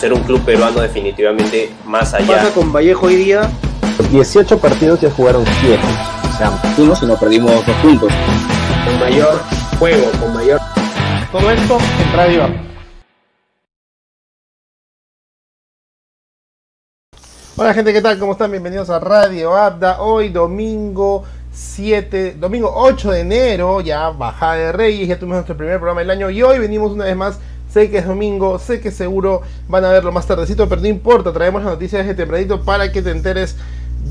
ser un club peruano definitivamente más allá. pasa con Vallejo hoy día? 18 partidos ya jugaron 7. O sea, fuimos y no perdimos dos puntos. Con mayor juego, con mayor... Todo esto en Radio Hola gente, ¿qué tal? ¿Cómo están? Bienvenidos a Radio Abda. Hoy domingo 7, domingo 8 de enero, ya bajada de Reyes, ya tuvimos nuestro primer programa del año y hoy venimos una vez más Sé que es domingo, sé que seguro van a verlo más tardecito, pero no importa, traemos las noticias de tempranito para que te enteres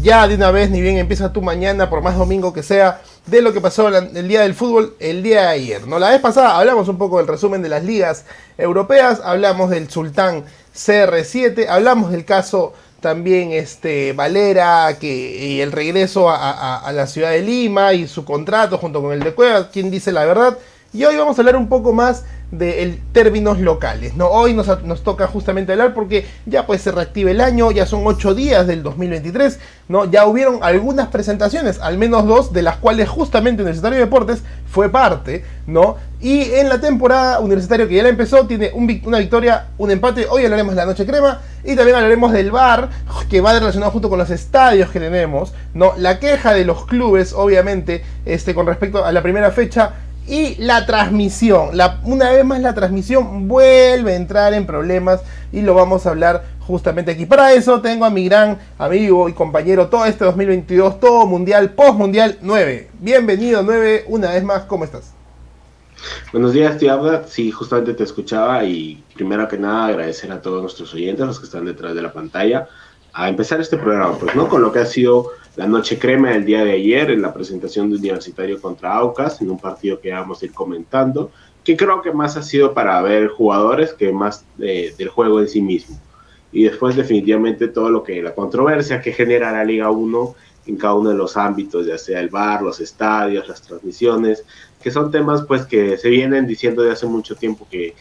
ya de una vez, ni bien empieza tu mañana, por más domingo que sea, de lo que pasó el día del fútbol el día de ayer. ¿no? La vez pasada hablamos un poco del resumen de las ligas europeas, hablamos del Sultán CR7, hablamos del caso también este Valera que, y el regreso a, a la ciudad de Lima y su contrato junto con el de Cueva, quien dice la verdad. Y hoy vamos a hablar un poco más de términos locales. ¿no? Hoy nos, nos, toca justamente hablar porque ya pues se reactiva el año, ya son ocho días del 2023, ¿no? ya hubieron algunas presentaciones, al menos dos, de las cuales justamente Universitario de Deportes fue parte, ¿no? Y en la temporada Universitario que ya la empezó, tiene una victoria, un empate, hoy hablaremos de la noche crema y también hablaremos del bar, que va relacionado junto con los estadios que tenemos, ¿no? La queja de los clubes, obviamente, este, con respecto a la primera fecha, y la transmisión, una vez más la transmisión vuelve a entrar en problemas y lo vamos a hablar justamente aquí. Para eso tengo a mi gran amigo y compañero todo este 2022, todo mundial, post mundial 9. Bienvenido 9, una vez más, ¿cómo estás? Buenos días, tío Sí, justamente te escuchaba y primero que nada agradecer a todos nuestros oyentes, los que están detrás de la pantalla, a empezar este programa, pues, ¿no? Con lo que ha sido la noche crema del día de ayer en la presentación de Universitario contra Aucas, en un partido que vamos a ir comentando, que creo que más ha sido para ver jugadores que más del juego en sí mismo. Y después definitivamente todo lo que la controversia que genera la Liga 1 en cada uno de los ámbitos, ya sea el bar, los estadios, las transmisiones, que son temas pues que se vienen diciendo de hace mucho tiempo que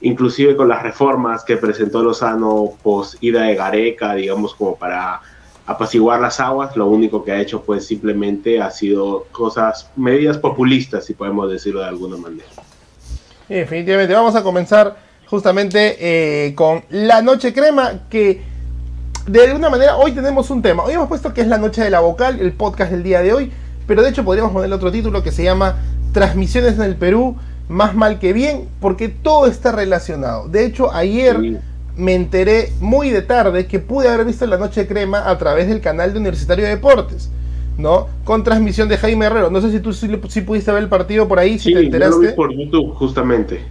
inclusive con las reformas que presentó Lozano post ida de Gareca, digamos como para apaciguar las aguas, lo único que ha hecho pues simplemente ha sido cosas, medidas populistas, si podemos decirlo de alguna manera. Definitivamente, vamos a comenzar justamente eh, con la noche crema, que de alguna manera hoy tenemos un tema. Hoy hemos puesto que es la noche de la vocal, el podcast del día de hoy, pero de hecho podríamos ponerle otro título que se llama Transmisiones en el Perú, más mal que bien, porque todo está relacionado. De hecho, ayer me enteré muy de tarde que pude haber visto la noche crema a través del canal de Universitario de Deportes, ¿no? Con transmisión de Jaime Herrero. No sé si tú sí, pudiste ver el partido por ahí, si te enteraste. Yo lo vi por YouTube, justamente.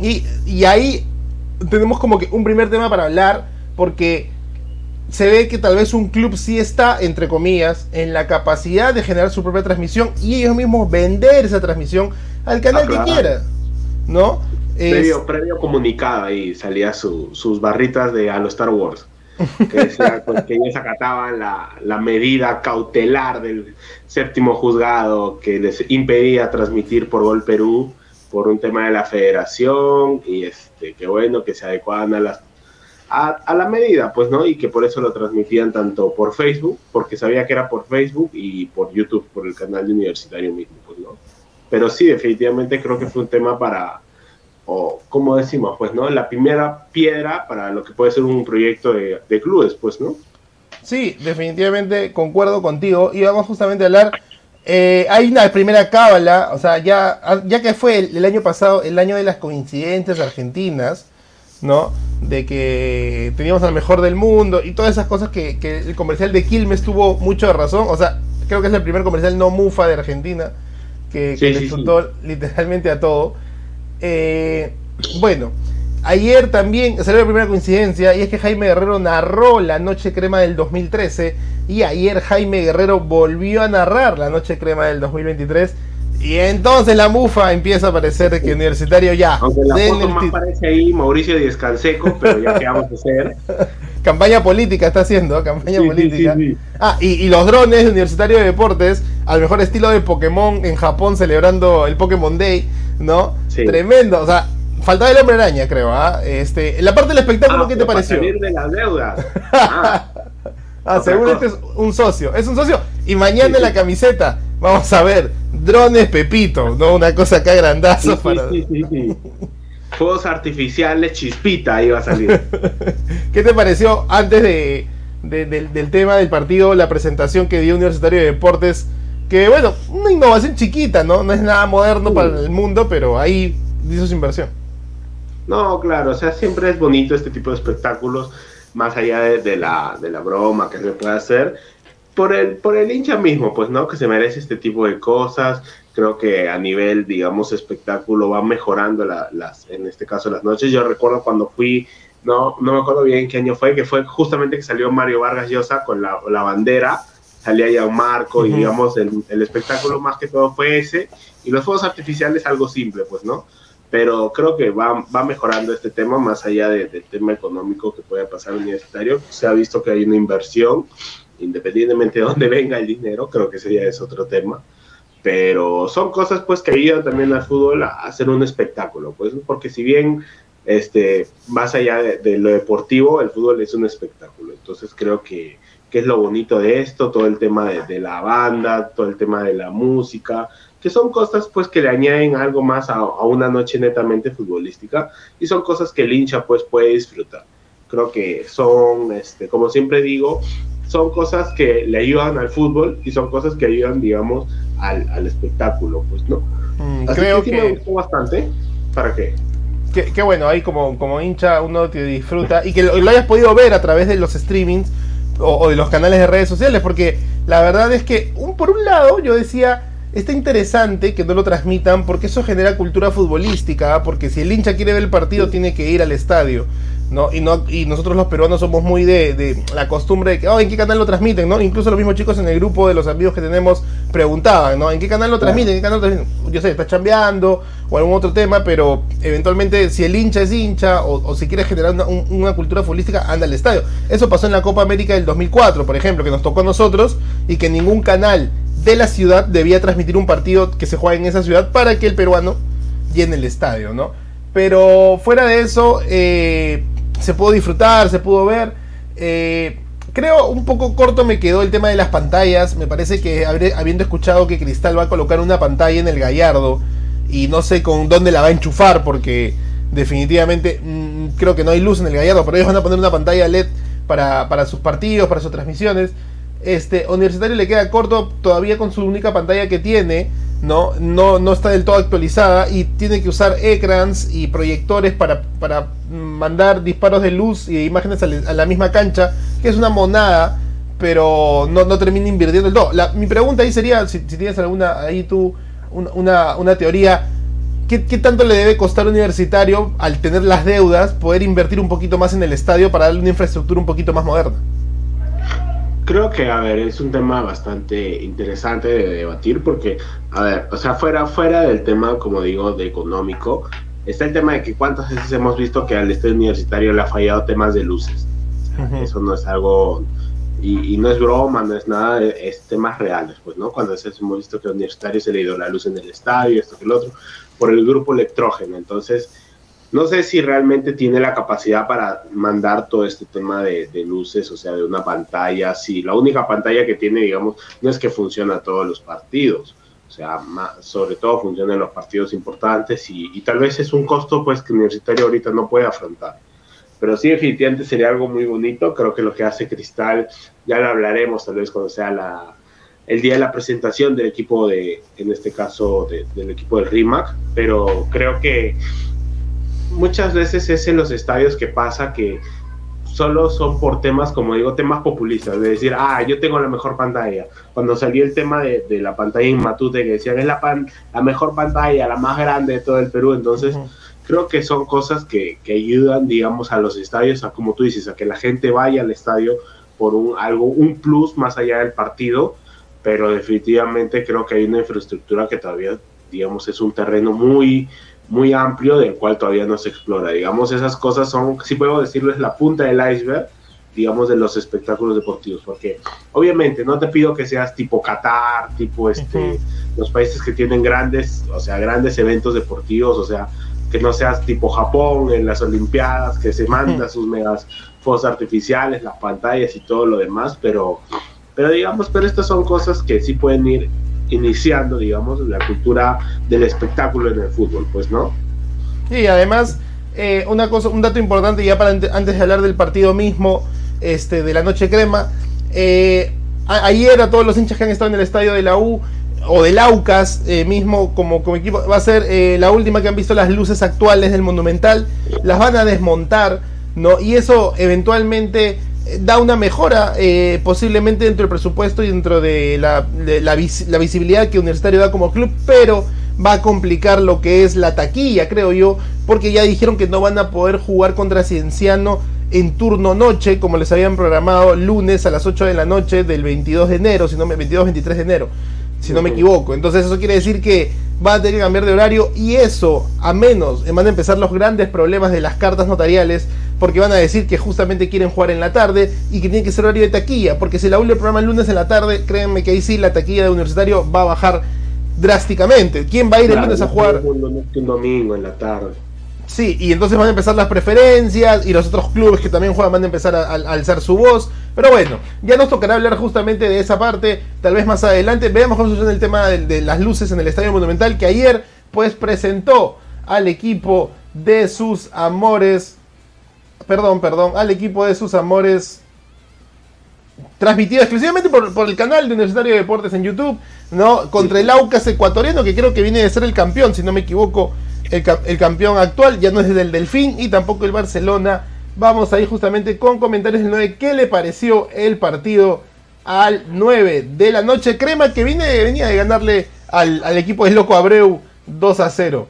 Y, y ahí tenemos como que un primer tema para hablar, porque se ve que tal vez un club sí está, entre comillas, en la capacidad de generar su propia transmisión y ellos mismos vender esa transmisión al canal que quiera, ¿no? Previo, previo comunicado ahí salía sus barritas de a los Star Wars. Que, decía, pues, que ellos acataban la, la, medida cautelar del séptimo juzgado que les impedía transmitir por Gol Perú por un tema de la federación y este que bueno que se adecuaban a las a, a, la medida pues no y que por eso lo transmitían tanto por Facebook porque sabía que era por Facebook y por YouTube por el canal de universitario mismo pues no pero sí definitivamente creo que fue un tema para o como decimos, pues, ¿no? La primera piedra para lo que puede ser un proyecto de, clubes, pues, ¿no? Sí, definitivamente concuerdo contigo. Y vamos justamente a hablar. Eh, hay una primera cábala, o sea, ya, ya que fue el, año pasado, el año de las coincidencias argentinas, ¿no? De que teníamos al mejor del mundo y todas esas cosas que, el comercial de Quilmes tuvo mucho de razón. O sea, creo que es el primer comercial no mufa de Argentina que, le resultó literalmente a todo. Eh, bueno, ayer también salió la primera coincidencia y es que Jaime Guerrero narró la Noche Crema del 2013 y ayer Jaime Guerrero volvió a narrar la Noche Crema del 2023 y entonces la mufa empieza a aparecer que Universitario ya. Aunque la foto más aparece ahí Mauricio Díaz Canseco, pero ya que vamos a hacer. campaña política está haciendo, campaña política. ah, y, los drones de Universitario de Deportes, al mejor estilo de Pokémon en Japón celebrando el Pokémon Day, ¿no? Tremendo, o sea, faltaba el hombre araña, creo, ¿ah? Este, la parte del espectáculo, ah, ¿qué te pareció? Salir de las deudas. Ah, ah seguro este es un socio, es un socio. Y mañana en la camiseta, vamos a ver, drones Pepito, ¿no? Una cosa acá grandazo para... fuegos artificiales, chispita iba a salir. ¿Qué te pareció antes de, del, tema del partido, la presentación que dio Universitario de Deportes? Que bueno, una innovación chiquita, ¿no? No es nada moderno para el mundo, pero ahí hizo su inversión. No, claro, o sea, siempre es bonito este tipo de espectáculos, más allá de, la, de la broma que se puede hacer, por el, por el hincha mismo, pues, ¿no? Que se merece este tipo de cosas, creo que a nivel, digamos, espectáculo va mejorando las, en este caso las noches. Yo recuerdo cuando fui, no, no me acuerdo bien qué año fue, que fue justamente que salió Mario Vargas Llosa con la, la bandera, salía ya un marco y digamos el, el, espectáculo más que todo fue ese. Y los fuegos artificiales algo simple, pues, ¿no? Pero creo que va, va mejorando este tema más allá del tema económico que pueda pasar universitario. Se ha visto que hay una inversión, independientemente de dónde venga el dinero, creo que sería ese otro tema pero son cosas pues que ayudan también al fútbol a hacer un espectáculo, pues porque si bien este más allá de, lo deportivo, el fútbol es un espectáculo, entonces creo que, que es lo bonito de esto, todo el tema de, la banda, todo el tema de la música, que son cosas pues que le añaden algo más a, a, una noche netamente futbolística y son cosas que el hincha pues puede disfrutar. Creo que son, este, como siempre digo, son cosas que le ayudan al fútbol y son cosas que ayudan, digamos, al, al espectáculo, pues, ¿no? Mm, creo que, me gustó bastante. ¿Para qué? Qué, bueno, ahí como, como hincha uno te disfruta y que lo, hayas podido ver a través de los streamings o, de los canales de redes sociales, porque la verdad es que, un, por un lado, yo decía, está interesante que no lo transmitan porque eso genera cultura futbolística, porque si el hincha quiere ver el partido tiene que ir al estadio. ¿No? Y, no, y nosotros los peruanos somos muy de, la costumbre de que, oh, ¿en qué canal lo transmiten? ¿no? Incluso los mismos chicos en el grupo de los amigos que tenemos preguntaban, ¿no? ¿En qué canal lo transmiten? ¿En qué canal lo transmiten? Yo sé, está chambeando o algún otro tema, pero eventualmente si el hincha es hincha o, si quiere generar una, cultura futbolística, anda al estadio. Eso pasó en la Copa América del 2004, por ejemplo, que nos tocó a nosotros y que ningún canal de la ciudad debía transmitir un partido que se juega en esa ciudad para que el peruano llene el estadio, ¿no? Pero fuera de eso, eh, se pudo disfrutar, se pudo ver. Eh, creo un poco corto me quedó el tema de las pantallas. Me parece que habiendo escuchado que Cristal va a colocar una pantalla en el Gallardo y no sé con dónde la va a enchufar porque definitivamente mm, creo que no hay luz en el Gallardo, pero ellos van a poner una pantalla LED para, para sus partidos, para sus transmisiones. Este Universitario le queda corto todavía con su única pantalla que tiene ¿no? No, no está del todo actualizada y tiene que usar ecrans y proyectores para, para mandar disparos de luz y de imágenes a, la misma cancha, que es una monada, pero no, no termina invirtiendo el todo. mi pregunta ahí sería, si, tienes alguna ahí tú, una, una teoría, ¿qué, ¿qué, tanto le debe costar al universitario al tener las deudas poder invertir un poquito más en el estadio para darle una infraestructura un poquito más moderna? Creo que, a ver, es un tema bastante interesante de debatir porque, a ver, o sea, fuera, fuera del tema, como digo, de económico, está el tema de que cuántas veces hemos visto que al estadio universitario le ha fallado temas de luces. Eso no es algo, y, no es broma, no es nada, es temas reales, pues, ¿no? Cuando hemos visto que al universitario se le ha ido la luz en el estadio, esto que el otro, por el grupo electrógeno. Entonces, no sé si realmente tiene la capacidad para mandar todo este tema de, luces, o sea, de una pantalla. Si la única pantalla que tiene, digamos, no es que funciona todos los partidos. O sea, sobre todo funciona en los partidos importantes y, tal vez es un costo pues que Universitario ahorita no puede afrontar. Pero sí, definitivamente sería algo muy bonito. Creo que lo que hace Cristal, ya lo hablaremos tal vez cuando sea la, el día de la presentación del equipo de, en este caso, del equipo del RIMAC. Pero creo que muchas veces es en los estadios que pasa que solo son por temas, como digo, temas populistas, de decir, ah, yo tengo la mejor pantalla. Cuando salió el tema de, la pantalla en Matute, que decían, es la, pan, la mejor pantalla, la más grande de todo el Perú, entonces creo que son cosas que, que, ayudan, digamos, a los estadios, a como tú dices, a que la gente vaya al estadio por un, algo, un plus más allá del partido, pero definitivamente creo que hay una infraestructura que todavía, digamos, es un terreno muy muy amplio del cual todavía no se explora. Digamos, esas cosas son, si puedo decirles, la punta del iceberg, digamos, de los espectáculos deportivos, porque obviamente no te pido que seas tipo Qatar, tipo este, los países que tienen grandes, o sea, grandes eventos deportivos, o sea, que no seas tipo Japón en las Olimpiadas, que se manda sus megas fuegos artificiales, las pantallas y todo lo demás, pero, pero digamos, pero estas son cosas que sí pueden ir iniciando, digamos, la cultura del espectáculo en el fútbol, pues, ¿no? Y además, eh, una cosa, un dato importante ya para antes de hablar del partido mismo, este, de la noche crema. Eh, ayer a todos los hinchas que han estado en el estadio de la U o del Aucas eh, mismo como, como equipo, va a ser la última que han visto las luces actuales del Monumental, las van a desmontar, ¿no? Y eso eventualmente da una mejora posiblemente dentro del presupuesto y dentro de la, la, visibilidad que Universitario da como club, pero va a complicar lo que es la taquilla, creo yo, porque ya dijeron que no van a poder jugar contra Cienciano en turno noche, como les habían programado lunes a las 8 de la noche del 22 de enero, si no me 22-23 de enero, si no me equivoco. Entonces eso quiere decir que va a tener que cambiar de horario y eso, a menos, van a empezar los grandes problemas de las cartas notariales, porque van a decir que justamente quieren jugar en la tarde y que tiene que ser horario de taquilla, porque si la U le programa el lunes en la tarde, créanme que ahí sí la taquilla de universitario va a bajar drásticamente. ¿Quién va a ir el lunes a jugar? Un domingo en la tarde. Sí, y entonces van a empezar las preferencias y los otros clubes que también juegan van a empezar a, alzar su voz. Pero bueno, ya nos tocará hablar justamente de esa parte, tal vez más adelante. Veamos cómo sucede el tema de, las luces en el Estadio Monumental, que ayer pues presentó al equipo de sus amores, perdón, perdón, al equipo de sus amores transmitido exclusivamente por, por, el canal de Universitario de Deportes en YouTube, ¿no? Contra el Aucas ecuatoriano, que creo que viene de ser el campeón, si no me equivoco, el, campeón actual, ya no es del Delfín y tampoco el Barcelona. Vamos a ir justamente con comentarios del 9. ¿Qué le pareció el partido al 9 de la noche? Crema que viene, venía de ganarle al, al equipo de Loco Abreu 2 a 0.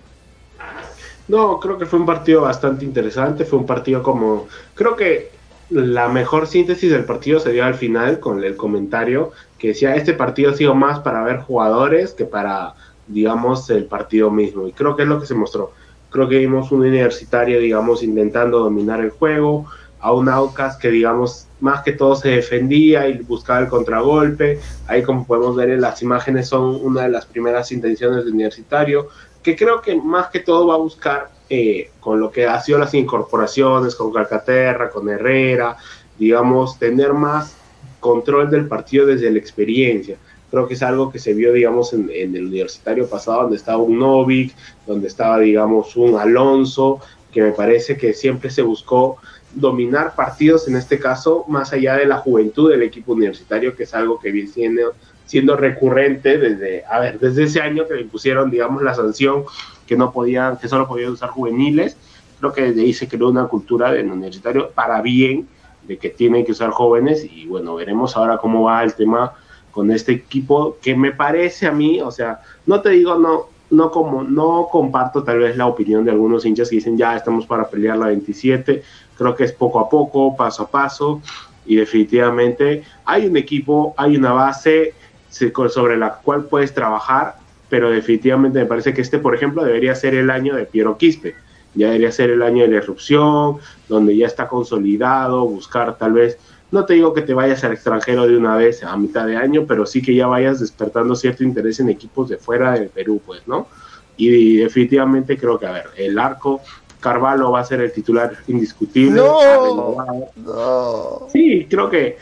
No, creo que fue un partido bastante interesante. Fue un partido como. Creo que la mejor síntesis del partido se dio al final con el comentario que decía: Este partido ha sido más para ver jugadores que para digamos, el partido mismo. Y creo que es lo que se mostró. Creo que vimos un universitario, digamos, intentando dominar el juego, a un Aucas que, digamos, más que todo se defendía y buscaba el contragolpe. Ahí, como podemos ver en las imágenes, son una de las primeras intenciones del universitario, que creo que más que todo va a buscar eh, con lo que ha sido las incorporaciones, con Calcaterra, con Herrera, digamos, tener más control del partido desde la experiencia creo que es algo que se vio, digamos, en, el universitario pasado, donde estaba un Novik, donde estaba, digamos, un Alonso, que me parece que siempre se buscó dominar partidos, en este caso, más allá de la juventud del equipo universitario, que es algo que viene siendo, siendo recurrente desde, a ver, desde ese año que le impusieron, digamos, la sanción que no podían, que solo podían usar juveniles. Creo que desde ahí se creó una cultura del universitario para bien de que tienen que usar jóvenes y bueno, veremos ahora cómo va el tema con este equipo que me parece a mí, o sea, no te digo no, no como no comparto tal vez la opinión de algunos hinchas que dicen ya estamos para pelear la 27, creo que es poco a poco, paso a paso y definitivamente hay un equipo, hay una base sobre la cual puedes trabajar, pero definitivamente me parece que este, por ejemplo, debería ser el año de Piero Quispe, ya debería ser el año de la erupción, donde ya está consolidado, buscar tal vez no te digo que te vayas al extranjero de una vez a mitad de año, pero sí que ya vayas despertando cierto interés en equipos de fuera del Perú, pues, ¿no? Y definitivamente creo que, a ver, el arco, Carvalho va a ser el titular indiscutible. No, Sí, creo que,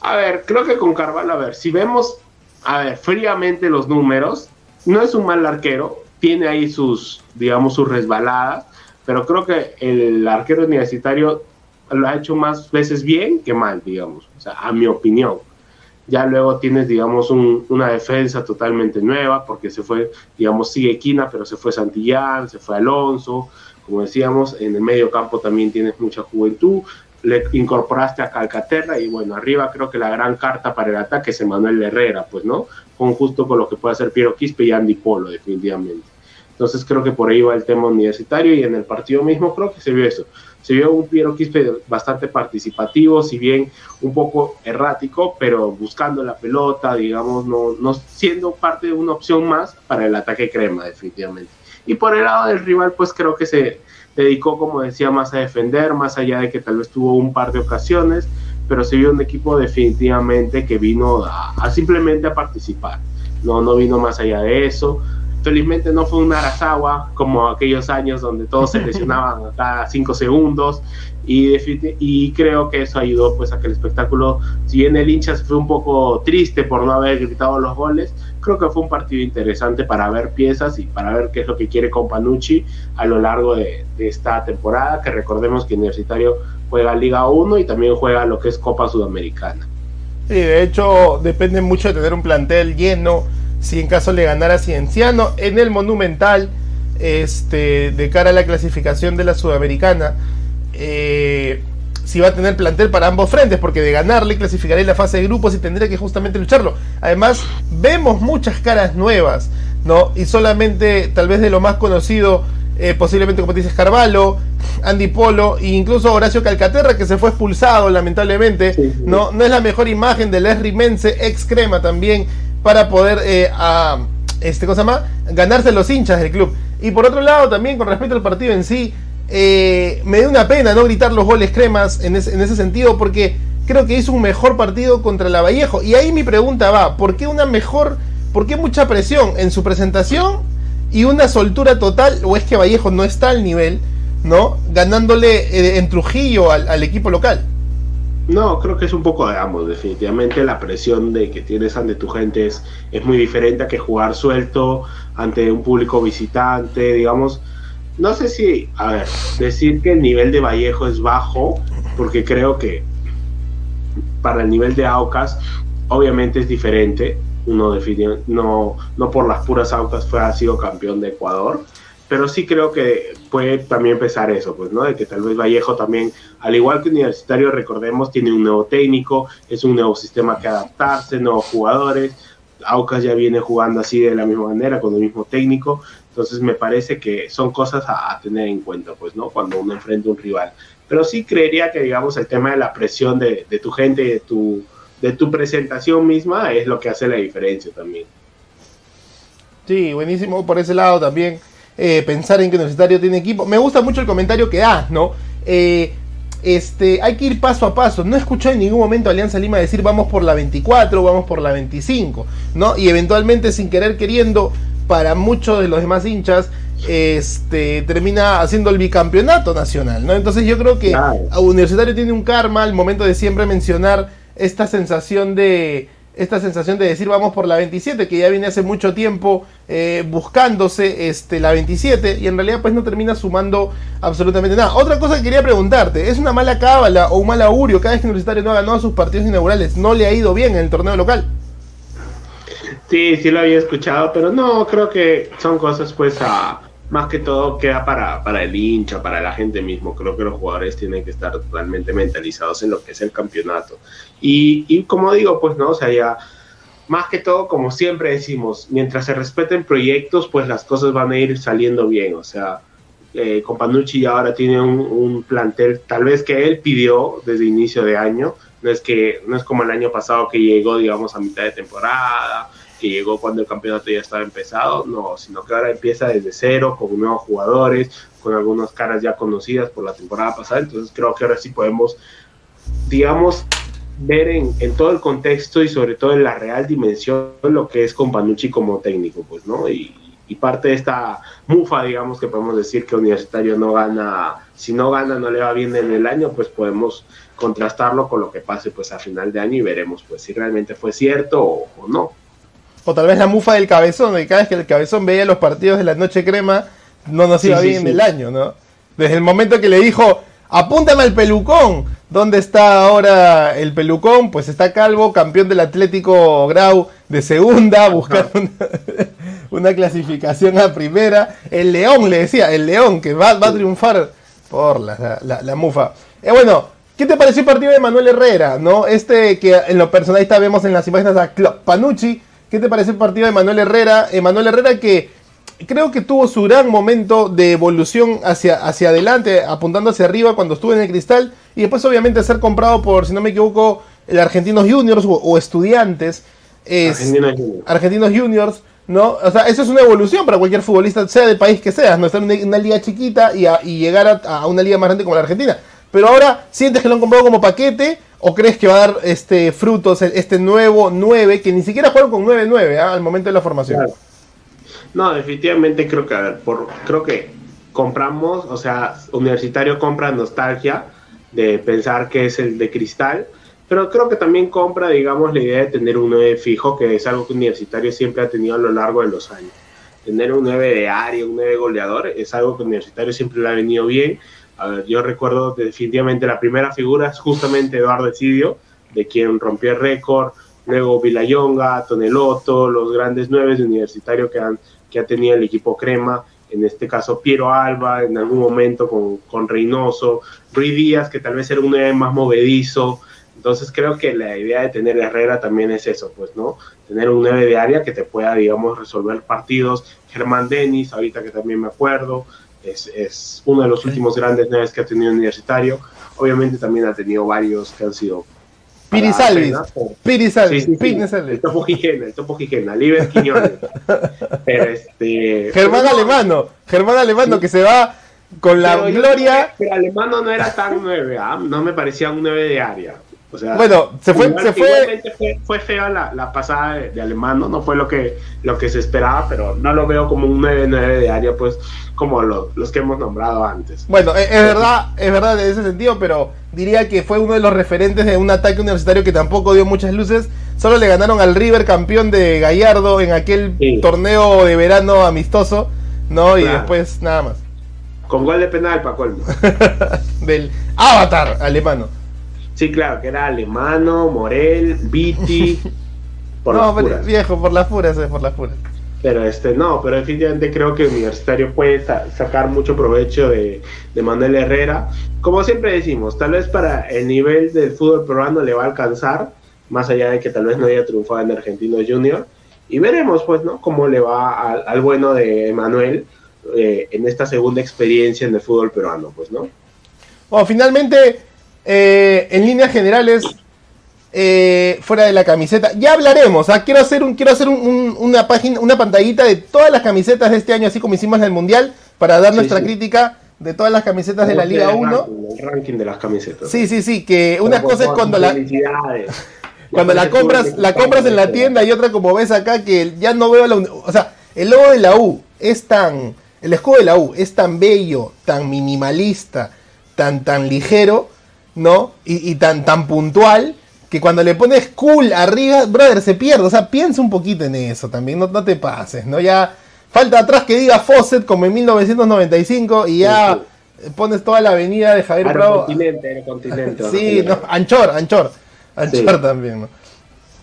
a ver, creo que con Carvalho, a ver, si vemos, a ver, fríamente los números, no es un mal arquero, tiene ahí sus, digamos, sus resbaladas, pero creo que el arquero universitario lo ha hecho más veces bien que mal, digamos, o sea, a mi opinión. Ya luego tienes, digamos, una defensa totalmente nueva, porque se fue, digamos, sigue Quina, pero se fue Santillán, se fue Alonso, como decíamos, en el medio campo también tienes mucha juventud, le incorporaste a Calcaterra y bueno, arriba creo que la gran carta para el ataque es Manuel Herrera, pues, ¿no? Con justo con lo que puede hacer Piero Quispe y Andy Polo, definitivamente. Entonces creo que por ahí va el tema universitario y en el partido mismo creo que se vio eso se vio un Piero Quispe bastante participativo, si bien un poco errático, pero buscando la pelota, digamos, no, no siendo parte de una opción más para el ataque crema, definitivamente. Y por el lado del rival, pues creo que se dedicó, como decía, más a defender, más allá de que tal vez tuvo un par de ocasiones, pero se vio un equipo definitivamente que vino a, simplemente a participar. No, no vino más allá de eso felizmente no fue un Arasawa como aquellos años donde todos se lesionaban cada cinco segundos y, y creo que eso ayudó pues a que el espectáculo, si bien el hincha se fue un poco triste por no haber gritado los goles, creo que fue un partido interesante para ver piezas y para ver qué es lo que quiere Companucci a lo largo de, de esta temporada, que recordemos que Universitario juega Liga 1 y también juega lo que es Copa Sudamericana. Sí, de hecho depende mucho de tener un plantel lleno, si en caso le ganara Cienciano en el Monumental, este, de cara a la clasificación de la Sudamericana, eh, si va a tener plantel para ambos frentes, porque de ganarle clasificaría la fase de grupos y tendría que justamente lucharlo. Además, vemos muchas caras nuevas, ¿no? Y solamente, tal vez de lo más conocido, eh, posiblemente como te dices Carvalho, Andy Polo e incluso Horacio Calcaterra que se fue expulsado lamentablemente. No, no es la mejor imagen del Esri Mense, ex crema también, para poder eh, a, este, cosa más, ganarse los hinchas del club. Y por otro lado, también con respecto al partido en sí, eh, me dio una pena no gritar los goles cremas en, en ese sentido porque creo que hizo un mejor partido contra la Vallejo. Y ahí mi pregunta va, ¿por qué una mejor, por qué mucha presión en su presentación? y una soltura total, o es que Vallejo no está al nivel, ¿no? Ganándole eh, en Trujillo al, equipo local. No, creo que es un poco de ambos, definitivamente. La presión de que tienes ante tu gente es, es muy diferente a que jugar suelto ante un público visitante, digamos. No sé si, a ver, decir que el nivel de Vallejo es bajo, porque creo que para el nivel de Aucas obviamente es diferente, define, no, no por las puras autas fue, ha sido campeón de Ecuador, pero sí creo que puede también empezar eso, pues, ¿no? De que tal vez Vallejo también, al igual que Universitario, recordemos, tiene un nuevo técnico, es un nuevo sistema que adaptarse, nuevos jugadores, Aucas ya viene jugando así de la misma manera, con el mismo técnico, entonces me parece que son cosas a, tener en cuenta, pues, ¿no? Cuando uno enfrenta a un rival. Pero sí creería que, digamos, el tema de la presión de, de tu gente, de tu de tu presentación misma es lo que hace la diferencia también. Sí, buenísimo por ese lado también. Eh, pensar en que Universitario tiene equipo. Me gusta mucho el comentario que da, ¿no? Eh, este, hay que ir paso a paso. No escuché en ningún momento a Alianza Lima decir vamos por la 24, vamos por la 25, ¿no? Y eventualmente, sin querer queriendo, para muchos de los demás hinchas, este, termina haciendo el bicampeonato nacional, ¿no? Entonces yo creo que Universitario tiene un karma al momento de siempre mencionar esta sensación de esta sensación de decir vamos por la 27 que ya viene hace mucho tiempo eh, buscándose este, la 27 y en realidad pues no termina sumando absolutamente nada. Otra cosa que quería preguntarte, ¿es una mala cábala o un mal augurio cada vez que Universitario no ha ganado sus partidos inaugurales? ¿No le ha ido bien en el torneo local? Sí, sí lo había escuchado, pero no, creo que son cosas pues a más que todo queda para, para el hincha, para la gente mismo. Creo que los jugadores tienen que estar totalmente mentalizados en lo que es el campeonato. Y, y como digo, pues no, o sea, ya más que todo, como siempre decimos, mientras se respeten proyectos, pues las cosas van a ir saliendo bien. O sea, eh, Companucci ahora tiene un, un, plantel, tal vez que él pidió desde inicio de año. No es que no es como el año pasado que llegó, digamos, a mitad de temporada que llegó cuando el campeonato ya estaba empezado, no, sino que ahora empieza desde cero, con nuevos jugadores, con algunas caras ya conocidas por la temporada pasada, entonces creo que ahora sí podemos, digamos, ver en, todo el contexto y sobre todo en la real dimensión lo que es Companucci como técnico, pues, ¿no? Y, y parte de esta mufa, digamos, que podemos decir que Universitario no gana, si no gana, no le va bien en el año, pues podemos contrastarlo con lo que pase pues a final de año y veremos pues si realmente fue cierto o no o tal vez la mufa del cabezón, de cada vez que el cabezón veía los partidos de la noche crema, no nos iba bien en el año, ¿no? Desde el momento que le dijo, apúntame al pelucón, ¿dónde está ahora el pelucón? Pues está Calvo, campeón del Atlético Grau de segunda, buscando una, clasificación a primera. El León, le decía, el León, que va, a triunfar por la, mufa. Eh, bueno, ¿Qué te pareció el partido de Manuel Herrera? ¿No? Este que en lo personal vemos en las imágenes a Panucci ¿Qué te parece el partido de Manuel Herrera? Emanuel Herrera que creo que tuvo su gran momento de evolución hacia, hacia adelante, apuntando hacia arriba cuando estuvo en el cristal y después obviamente ser comprado por, si no me equivoco, el Argentinos Juniors o, Estudiantes. Argentinos Juniors. ¿no? O sea, eso es una evolución para cualquier futbolista, sea del país que seas, no estar en una, liga chiquita y, y llegar a, a, una liga más grande como la Argentina. Pero ahora sientes que lo han comprado como paquete ¿O crees que va a dar este frutos este nuevo 9 que ni siquiera jugaron con 9-9 ¿ah? al momento de la formación? No, definitivamente creo que, a ver, por, creo que compramos, o sea, Universitario compra nostalgia de pensar que es el de cristal, pero creo que también compra, digamos, la idea de tener un 9 fijo, que es algo que Universitario siempre ha tenido a lo largo de los años. Tener un 9 de área, un 9 goleador, es algo que Universitario siempre le ha venido bien. A ver, yo recuerdo definitivamente la primera figura es justamente Eduardo Esidio, de quien rompió el récord, luego Vilayonga, Toneloto, los grandes nueve de Universitario que, han, que ha tenido el equipo Crema, en este caso Piero Alba, en algún momento con, con Reynoso, Ruiz Díaz, que tal vez era un 9 más movedizo, entonces creo que la idea de tener Herrera también es eso, pues, ¿no? Tener un 9 de área que te pueda, digamos, resolver partidos. Germán Denis, ahorita que también me acuerdo, es, es uno de los últimos grandes 9 que ha tenido Universitario. Obviamente también ha tenido varios que han sido... Piri Salvis, Piri Salvis, sí, sí, sí. El Topo Gijena, el Topo Gijena, Liber Quiñones. Pero este... Germán pero, Alemano, Germán Alemano que se va con la pero gloria... Pero Alemano no era tan 9, ¿ah? no me parecía un 9 de área. O sea, bueno, se fue, igual, se fue... fue, fue fea la, la pasada de, de, Alemán, ¿no? no fue lo que, lo que se esperaba, pero no lo veo como un 9-9 de área, pues, como lo, los que hemos nombrado antes. Bueno, es, es, verdad, es verdad en ese sentido, pero diría que fue uno de los referentes de un ataque universitario que tampoco dio muchas luces. Solo le ganaron al River campeón de Gallardo en aquel sí. torneo de verano amistoso, ¿no? Claro. Y después nada más. Con gol de penal, para colmo. Del avatar alemano. Sí, claro, que era alemano, Morel, Viti. Por no, pero, viejo, por las puras, por las puras. Pero este, no, pero definitivamente creo que Universitario puede sa sacar mucho provecho de, de, Manuel Herrera. Como siempre decimos, tal vez para el nivel del fútbol peruano le va a alcanzar, más allá de que tal vez no haya triunfado en Argentinos Junior. Y veremos, pues, ¿no? Cómo le va al, al bueno de Manuel eh, en esta segunda experiencia en el fútbol peruano, pues, ¿no? Bueno, finalmente eh, en líneas generales, eh, fuera de la camiseta, ya hablaremos. ¿ah? Quiero hacer, un, quiero hacer un, un, una página, una pantallita de todas las camisetas de este año, así como hicimos en el Mundial, para dar sí, nuestra sí. crítica de todas las camisetas de la Liga 1. El ranking de las camisetas. Sí, sí, sí, que una cosa es cuando la... Cuando la compras, la compras en la tienda y otra como ves acá que ya no veo la... O sea, el logo de la U es tan... El escudo de la U es tan bello, tan minimalista, tan, tan ligero, ¿no? Y, y, tan, tan puntual que cuando le pones cool arriba, brother, se pierde. O sea, piensa un poquito en eso también, no, no te pases, ¿no? Ya falta atrás que diga Fawcett como en 1995 y ya sí, sí. pones toda la avenida de Javier Prado. Continente, continente. sí, no, Anchor, Anchor. Anchor sí. también, ¿no?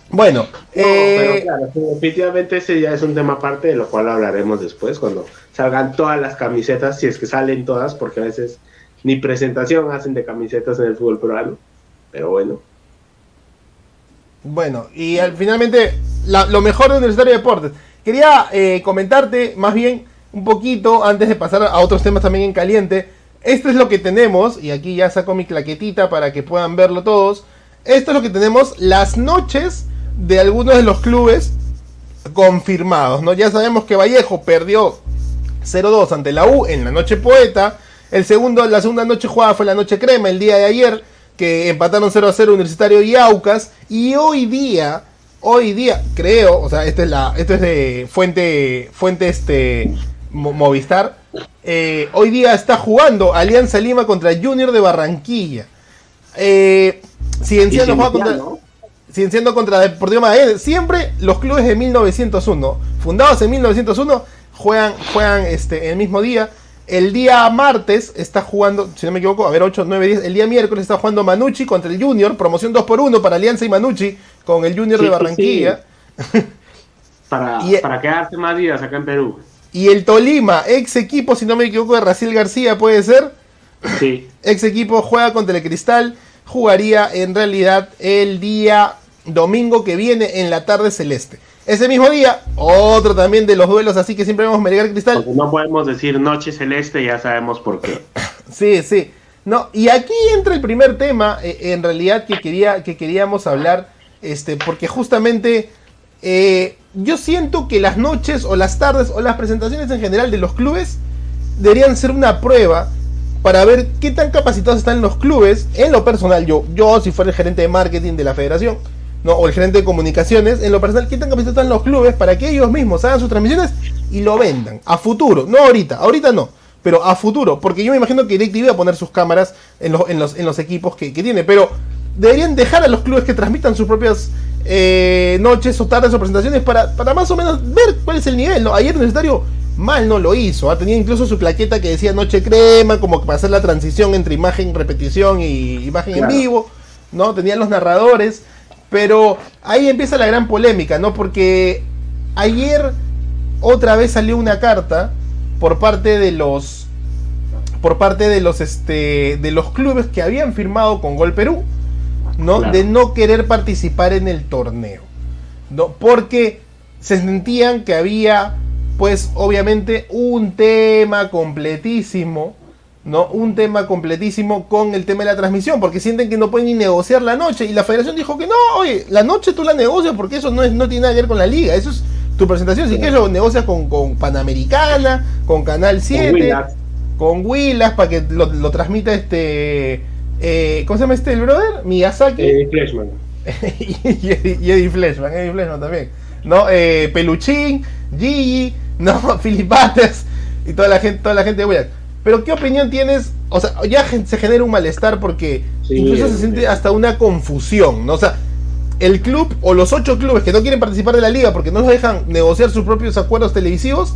Bueno, no, eh... pero claro, definitivamente ese ya es un tema aparte de lo cual hablaremos después cuando salgan todas las camisetas, si es que salen todas, porque a veces ni presentación hacen de camisetas en el fútbol peruano, pero bueno. Bueno, y al, finalmente, lo mejor de Universitario de Deportes. Quería eh, comentarte más bien un poquito, antes de pasar a otros temas también en caliente. Esto es lo que tenemos, y aquí ya saco mi claquetita para que puedan verlo todos. Esto es lo que tenemos las noches de algunos de los clubes confirmados, ¿no? Ya sabemos que Vallejo perdió 0-2 ante la U en la noche poeta. El segundo, la segunda noche jugada fue la noche crema, el día de ayer, que empataron 0 0 Universitario y Aucas. Y hoy día, hoy día, creo, o sea, esta es la, esto es de fuente, fuente este Movistar. Eh, hoy día está jugando Alianza Lima contra Junior de Barranquilla. Eh, Cienciano juega contra. ¿no? Cienciano contra Deportivo Magallanes. Siempre los clubes de 1901, fundados en 1901, juegan, juegan este, el mismo día. El día martes está jugando, si no me equivoco, a ver, 8, 9, 10. El día miércoles está jugando Manucci contra el Junior, promoción 2 por 1 para Alianza y Manucci con el Junior sí, de Barranquilla. Sí. para, y, para quedarse más días acá en Perú. Y el Tolima, ex equipo, si no me equivoco, de Raciel García, puede ser. Sí. Ex equipo juega contra el Cristal. Jugaría en realidad el día domingo que viene en la tarde celeste. Ese mismo día, otro también de los duelos, así que siempre vemos Melgar Cristal. Porque no podemos decir noche celeste, ya sabemos por qué. Sí, sí. No, y aquí entra el primer tema, eh, en realidad, que, quería, que queríamos hablar, este, porque justamente eh, yo siento que las noches o las tardes o las presentaciones en general de los clubes deberían ser una prueba para ver qué tan capacitados están los clubes. En lo personal, yo, yo si fuera el gerente de marketing de la federación, ¿no? o el gerente de comunicaciones, en lo personal, quitan camisetas en los clubes para que ellos mismos hagan sus transmisiones y lo vendan a futuro, no ahorita, ahorita no, pero a futuro, porque yo me imagino que DirecTV va a poner sus cámaras en los, en los, en los equipos que, que tiene, pero deberían dejar a los clubes que transmitan sus propias eh, noches o tardes o presentaciones para, para más o menos ver cuál es el nivel. ¿no? Ayer Universitario mal no lo hizo. ¿ah? Tenía incluso su plaqueta que decía Noche Crema, como para hacer la transición entre imagen, repetición y imagen en vivo. ¿no? Tenían los narradores. Pero ahí empieza la gran polémica, ¿no? Porque ayer otra vez salió una carta por parte de los por parte de los este de los clubes que habían firmado con Gol Perú ¿no? De no querer participar en el torneo, ¿no? Porque se sentían que había, pues, obviamente, un tema completísimo, ¿no? Un tema completísimo con el tema de la transmisión, porque sienten que no pueden ni negociar la noche. Y la federación dijo que no, oye, la noche tú la negocias porque eso no, es, no tiene nada que ver con la liga, eso es tu presentación. Si quieres lo negocias con, con Panamericana, con Canal 7, con Willas, para que lo, lo transmita este eh, ¿Cómo se llama este el brother? Miyazaki. Eddie Fleshman. y, Eddie, Fleshman, Eddie Fleshman también. ¿No? Eh, Peluchín, Gigi, ¿no? Philip Butters y toda la gente, toda la gente de Williams. Pero ¿qué opinión tienes? O sea, ya se genera un malestar porque incluso se siente hasta una confusión, ¿no? O sea, el club o los ocho clubes que no quieren participar de la liga porque no los dejan negociar sus propios acuerdos televisivos,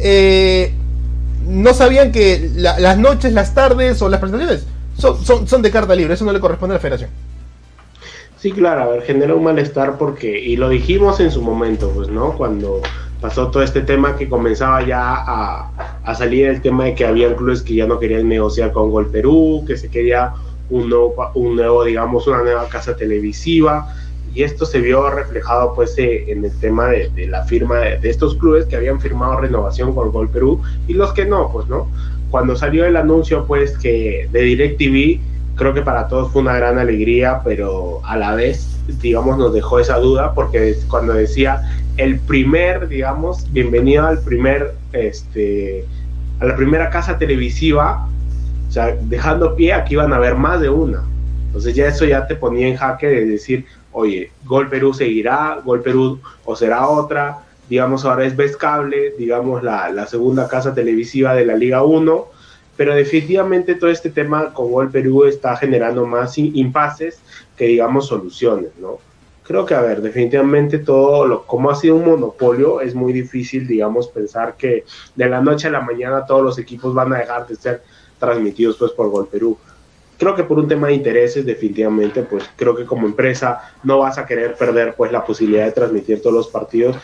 eh, no sabían que las noches, las tardes o las presentaciones son, son, de carta libre, eso no le corresponde a la federación. Sí, claro, a ver, genera un malestar porque, y lo dijimos en su momento, pues, ¿no? Cuando pasó todo este tema que comenzaba ya a, salir el tema de que había clubes que ya no querían negociar con Gol Perú, que se quería un nuevo, un nuevo digamos, una nueva casa televisiva, y esto se vio reflejado pues eh, en el tema de, la firma de, de, estos clubes que habían firmado renovación con Gol Perú y los que no, pues no cuando salió el anuncio pues que de DirecTV, creo que para todos fue una gran alegría, pero a la vez, digamos, nos dejó esa duda porque cuando decía el primer, digamos, bienvenido al primer, este, a la primera casa televisiva, o sea, dejando pie, aquí van a haber más de una. Entonces ya eso ya te ponía en jaque de decir, oye, Gol Perú seguirá, Gol Perú o será otra, digamos ahora es Best Cable, digamos la, segunda casa televisiva de la Liga 1, pero definitivamente todo este tema con Gol Perú está generando más impases que digamos soluciones, ¿no? Creo que, a ver, definitivamente todo, lo, como ha sido un monopolio, es muy difícil, digamos, pensar que de la noche a la mañana todos los equipos van a dejar de ser transmitidos pues por Gol Perú creo que por un tema de intereses definitivamente pues creo que como empresa no vas a querer perder pues la posibilidad de transmitir todos los partidos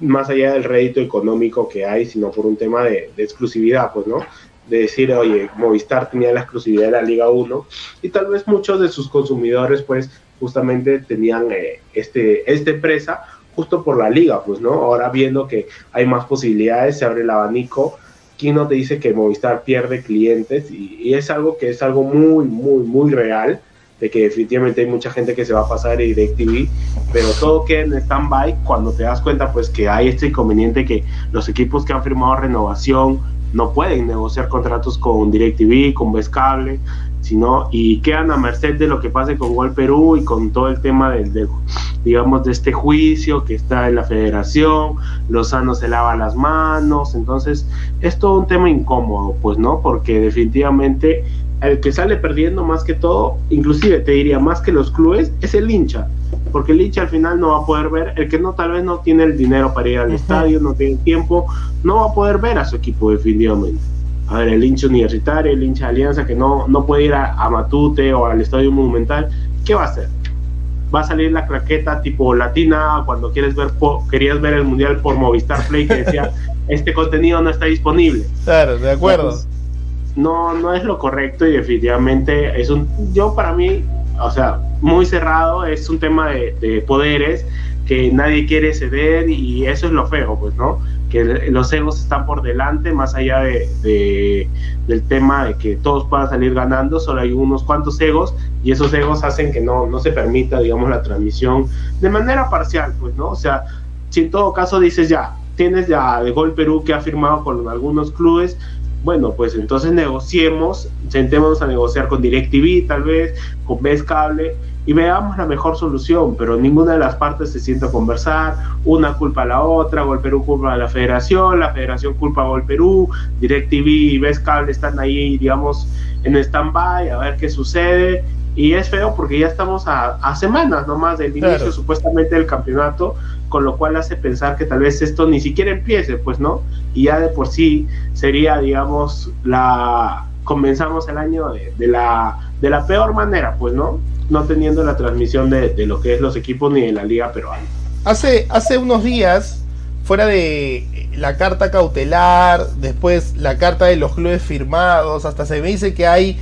más allá del rédito económico que hay, sino por un tema de, exclusividad, pues, ¿no? De decir, oye, Movistar tenía la exclusividad de la Liga 1 y tal vez muchos de sus consumidores, pues, justamente tenían eh, este, este presa justo por la liga, pues, ¿no? Ahora viendo que hay más posibilidades, se abre el abanico, ¿quién no te dice que Movistar pierde clientes? Y, es algo que es algo muy, muy, muy real de que definitivamente hay mucha gente que se va a pasar a DirecTV, pero todo queda en stand-by cuando te das cuenta pues que hay este inconveniente que los equipos que han firmado renovación no pueden negociar contratos con DirecTV, con Cable, sino y quedan a merced de lo que pase con Gol Perú y con todo el tema del, digamos de este juicio que está en la Federación, Lozano se lava las manos, entonces es todo un tema incómodo, pues no, porque definitivamente el que sale perdiendo más que todo, inclusive te diría más que los clubes, es el hincha, porque el hincha al final no va a poder ver, el que no tal vez no tiene el dinero para ir al estadio, no tiene tiempo, no va a poder ver a su equipo definitivamente. A ver, el hincha universitario, el hincha de Alianza que no, no puede ir a, Matute o al Estadio Monumental, ¿qué va a hacer? Va a salir la claqueta tipo latina cuando quieres ver querías ver el mundial por Movistar Play que decía este contenido no está disponible. Claro, de acuerdo no, no es lo correcto y definitivamente es un, yo para mí, o sea, muy cerrado, es un tema de, poderes que nadie quiere ceder y eso es lo feo, pues, ¿no? Que los egos están por delante, más allá de, del tema de que todos puedan salir ganando, solo hay unos cuantos egos y esos egos hacen que no, no se permita, digamos, la transmisión de manera parcial, pues, ¿no? O sea, si en todo caso dices ya, tienes ya de Gol Perú que ha firmado con algunos clubes, bueno, pues entonces negociemos, sentémonos a negociar con DirecTV tal vez, con Best Cable, y veamos la mejor solución, pero ninguna de las partes se siente a conversar, una culpa a la otra, Gol Perú culpa a la federación, la federación culpa a Gol Perú, DirecTV y Ves Cable están ahí, digamos, en stand-by a ver qué sucede, y es feo porque ya estamos a, semanas nomás del inicio supuestamente del campeonato, con lo cual hace pensar que tal vez esto ni siquiera empiece, pues, ¿no? Y ya de por sí sería, digamos, la comenzamos el año de, la, de la peor manera, pues, ¿no? No teniendo la transmisión de, lo que es los equipos ni de la liga peruana. Hace, hace unos días, fuera de la carta cautelar, después la carta de los clubes firmados, hasta se me dice que hay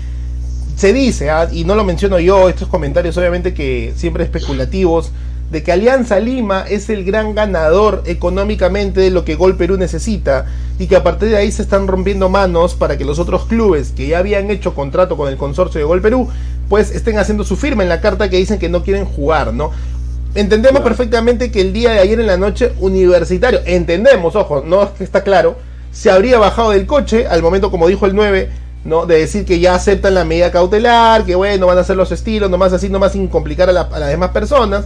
se dice, ¿ah? y no lo menciono yo, estos comentarios obviamente que siempre especulativos, de que Alianza Lima es el gran ganador económicamente de lo que Gol Perú necesita y que a partir de ahí se están rompiendo manos para que los otros clubes que ya habían hecho contrato con el consorcio de Gol Perú pues estén haciendo su firma en la carta que dicen que no quieren jugar, ¿no? Entendemos perfectamente que el día de ayer en la noche Universitario, entendemos, ojo, no es que está claro, se habría bajado del coche al momento como dijo el 9 ¿no? De decir que ya aceptan la medida cautelar, que bueno, van a hacer los estilos, nomás así, nomás sin complicar a, las demás personas,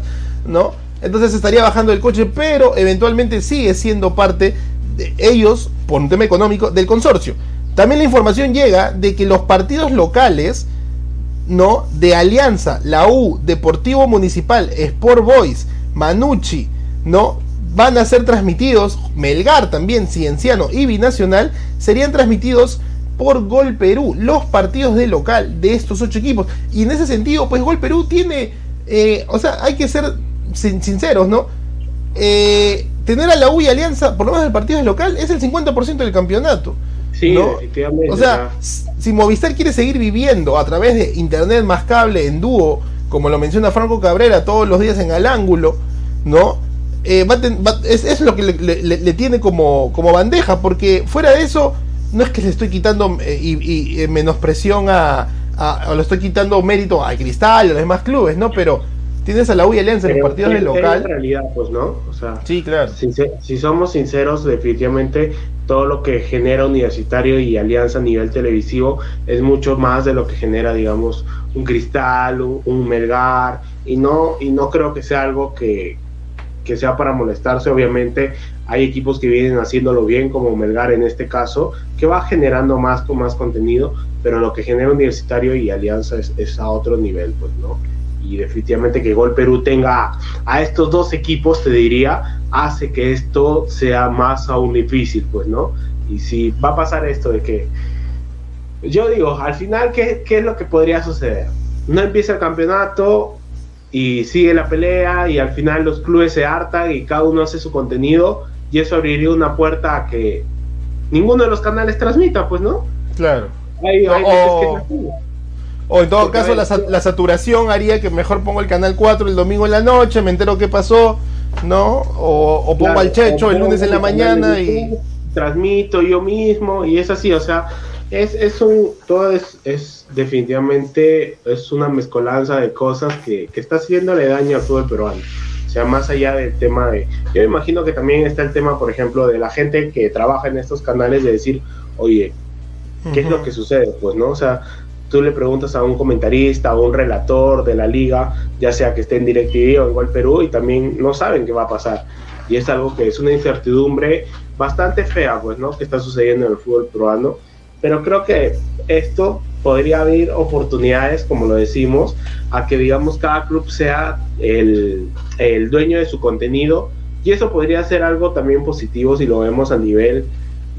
¿no? Entonces estaría bajando el coche, pero eventualmente sigue siendo parte de ellos, por un tema económico, del consorcio. También la información llega de que los partidos locales, ¿no? De Alianza, la U, Deportivo Municipal, Sport Boys, Manucci, ¿no? Van a ser transmitidos, Melgar también, Cienciano y Binacional, serían transmitidos por Gol Perú, los partidos de local de estos ocho equipos. Y en ese sentido, pues Gol Perú tiene, eh, o sea, hay que ser sinceros, ¿no? Eh, tener a la U y Alianza, por lo menos el partido de local, es el 50% del campeonato. Sí, efectivamente. O sea, si Movistar quiere seguir viviendo a través de internet más cable en dúo, como lo menciona Franco Cabrera todos los días en el ángulo, ¿no? Eh, es, lo que le, tiene como, como bandeja, porque fuera de eso, no es que le estoy quitando eh, y, eh, menospresión a, o le estoy quitando mérito a Cristal y a los demás clubes, ¿no? Pero tienes a la U y Alianza en los partidos de local. En realidad, pues, ¿no? O sea, sí, claro. Si, somos sinceros, definitivamente todo lo que genera Universitario y Alianza a nivel televisivo es mucho más de lo que genera, digamos, un Cristal, un, Melgar, y no, y no creo que sea algo que, que sea para molestarse, obviamente hay equipos que vienen haciéndolo bien, como Melgar en este caso, que va generando más con más contenido, pero lo que genera Universitario y Alianza es, a otro nivel, pues, ¿no? Y definitivamente que Gol Perú tenga a estos dos equipos, te diría, hace que esto sea más aún difícil, pues, ¿no? Y si va a pasar esto de que, yo digo, al final, ¿qué, qué es lo que podría suceder? No empieza el campeonato, y sigue la pelea y al final los clubes se hartan y cada uno hace su contenido y eso abriría una puerta a que ninguno de los canales transmita, pues, ¿no? Claro. o, en todo caso, la, saturación haría que mejor pongo el canal 4 el domingo en la noche, me entero qué pasó, ¿no? O, pongo al Checho el lunes en la mañana y. Transmito yo mismo y es así, o sea, es, es un. Todo es, es definitivamente. Es una mezcolanza de cosas que, que está haciéndole daño al fútbol peruano. O sea, más allá del tema de... Yo imagino que también está el tema, por ejemplo, de la gente que trabaja en estos canales de decir, oye, ¿qué es lo que sucede? Pues, ¿no? O sea, tú le preguntas a un comentarista, a un relator de la liga, ya sea que esté en DirecTV o en Gol Perú, y también no saben qué va a pasar. Y es algo que es una incertidumbre bastante fea, pues, ¿no? Que está sucediendo en el fútbol peruano. Pero creo que esto podría haber oportunidades, como lo decimos, a que digamos cada club sea el, el, dueño de su contenido y eso podría ser algo también positivo si lo vemos a nivel,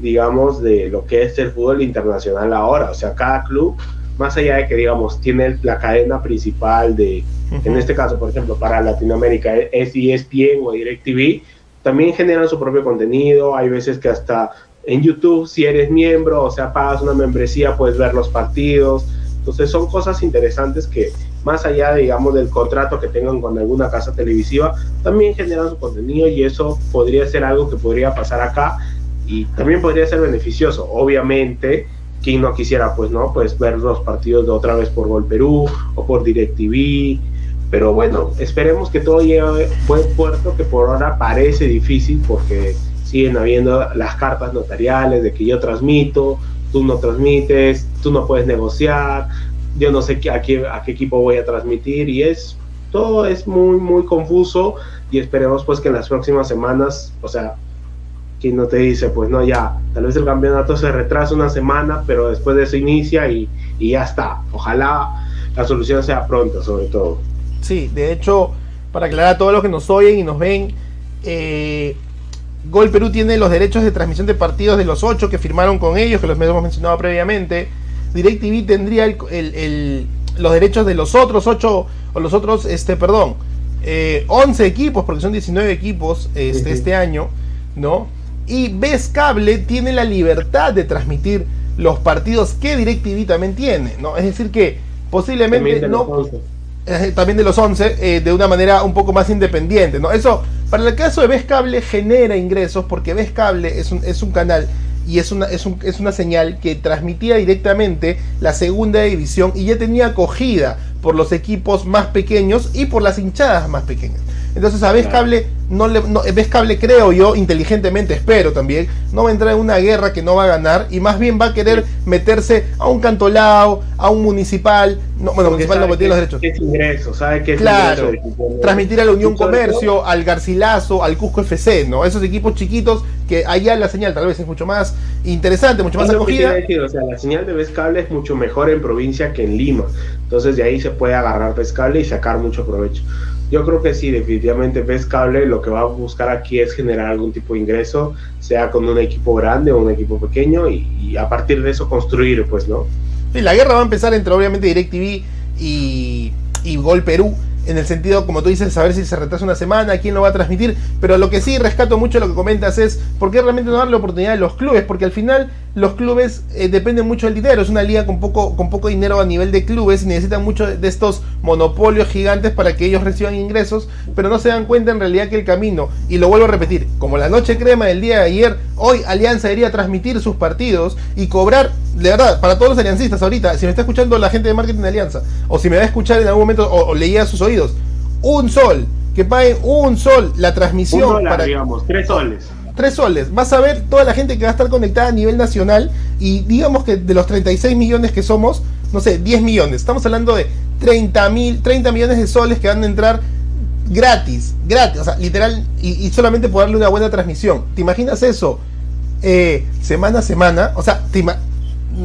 digamos, de lo que es el fútbol internacional ahora, o sea, cada club, más allá de que, digamos, tiene la cadena principal de, en este caso, por ejemplo, para Latinoamérica es ESPN o DirecTV, también generan su propio contenido, hay veces que hasta en YouTube, si eres miembro, o sea, pagas una membresía, puedes ver los partidos. Entonces son cosas interesantes que más allá, digamos, del contrato que tengan con alguna casa televisiva, también generan su contenido y eso podría ser algo que podría pasar acá y también podría ser beneficioso. Obviamente, quien no quisiera, pues, ¿no? Pues ver los partidos de otra vez por Gol Perú o por DirecTV. Pero bueno, esperemos que todo llegue a buen puerto, que por ahora parece difícil porque siguen habiendo las cartas notariales de que yo transmito, tú no transmites, tú no puedes negociar, yo no sé a qué, a qué equipo voy a transmitir y es todo es muy, muy confuso y esperemos pues que en las próximas semanas, o sea, quien no te dice, pues no, ya, tal vez el campeonato se retrasa una semana, pero después de eso inicia y, y ya está. Ojalá la solución sea pronta, sobre todo. Sí, de hecho, para aclarar a todos los que nos oyen y nos ven, eh, Gol Perú tiene los derechos de transmisión de partidos de los ocho que firmaron con ellos, que los hemos mencionado previamente. DirecTV tendría el, el, el, los derechos de los otros ocho, o los otros, este, perdón, eh, 11 equipos, porque son 19 equipos este, uh -huh. este año, ¿no? Y Ves Cable tiene la libertad de transmitir los partidos que DirecTV también tiene, ¿no? Es decir, que posiblemente no. Eh, también de los 11, eh, de una manera un poco más independiente, ¿no? Eso, para el caso de Ves Cable, genera ingresos, porque Ves Cable es un, es un canal y es una, es, un, es una señal que transmitía directamente la segunda división y ya tenía acogida por los equipos más pequeños y por las hinchadas más pequeñas. Entonces a Vez Cable, no le, no, Vez Cable creo yo, inteligentemente espero también, no va a entrar en una guerra que no va a ganar y más bien va a querer meterse a un cantolao, a un municipal, no, bueno, Porque municipal no tiene los derechos. Es ingreso, ¿sabe qué es Claro, ingreso transmitir a la Unión Comercio, todo- al Garcilaso, al Cusco FC, ¿no? Esos equipos chiquitos que allá la señal tal vez es mucho más interesante, mucho más que acogida. decir, o sea, la señal de Cable es mucho mejor en provincia que en Lima. Entonces de ahí se puede agarrar Cable y sacar mucho provecho. Yo creo que sí, definitivamente Cable lo que va a buscar aquí es generar algún tipo de ingreso, sea con un equipo grande o un equipo pequeño, y, a partir de eso construir, pues, ¿no? Sí, la guerra va a empezar entre obviamente DirecTV y, y Gol Perú. En el sentido, como tú dices, saber si se retrasa una semana, quién lo va a transmitir. Pero lo que sí rescato mucho lo que comentas es por qué realmente no darle oportunidad a los clubes. Porque al final los clubes eh, dependen mucho del dinero. Es una liga con poco, con poco dinero a nivel de clubes y necesitan mucho de estos monopolios gigantes para que ellos reciban ingresos. Pero no se dan cuenta en realidad que el camino, y lo vuelvo a repetir, como la noche crema del día de ayer, hoy Alianza debería transmitir sus partidos y cobrar, de verdad, para todos los aliancistas ahorita, si me está escuchando la gente de marketing de Alianza, o si me va a escuchar en algún momento, o, o leía a sus oídos, un sol, que paguen un sol la transmisión Un dólar, para digamos, tres soles. Tres soles. Vas a ver toda la gente que va a estar conectada a nivel nacional y digamos que de los 36 millones que somos, no sé, 10 millones. Estamos hablando de 30 mil, 30 millones de soles que van a entrar gratis, gratis, o sea, literal, y, solamente por darle una buena transmisión. ¿Te imaginas eso? Eh, semana a semana, o sea, te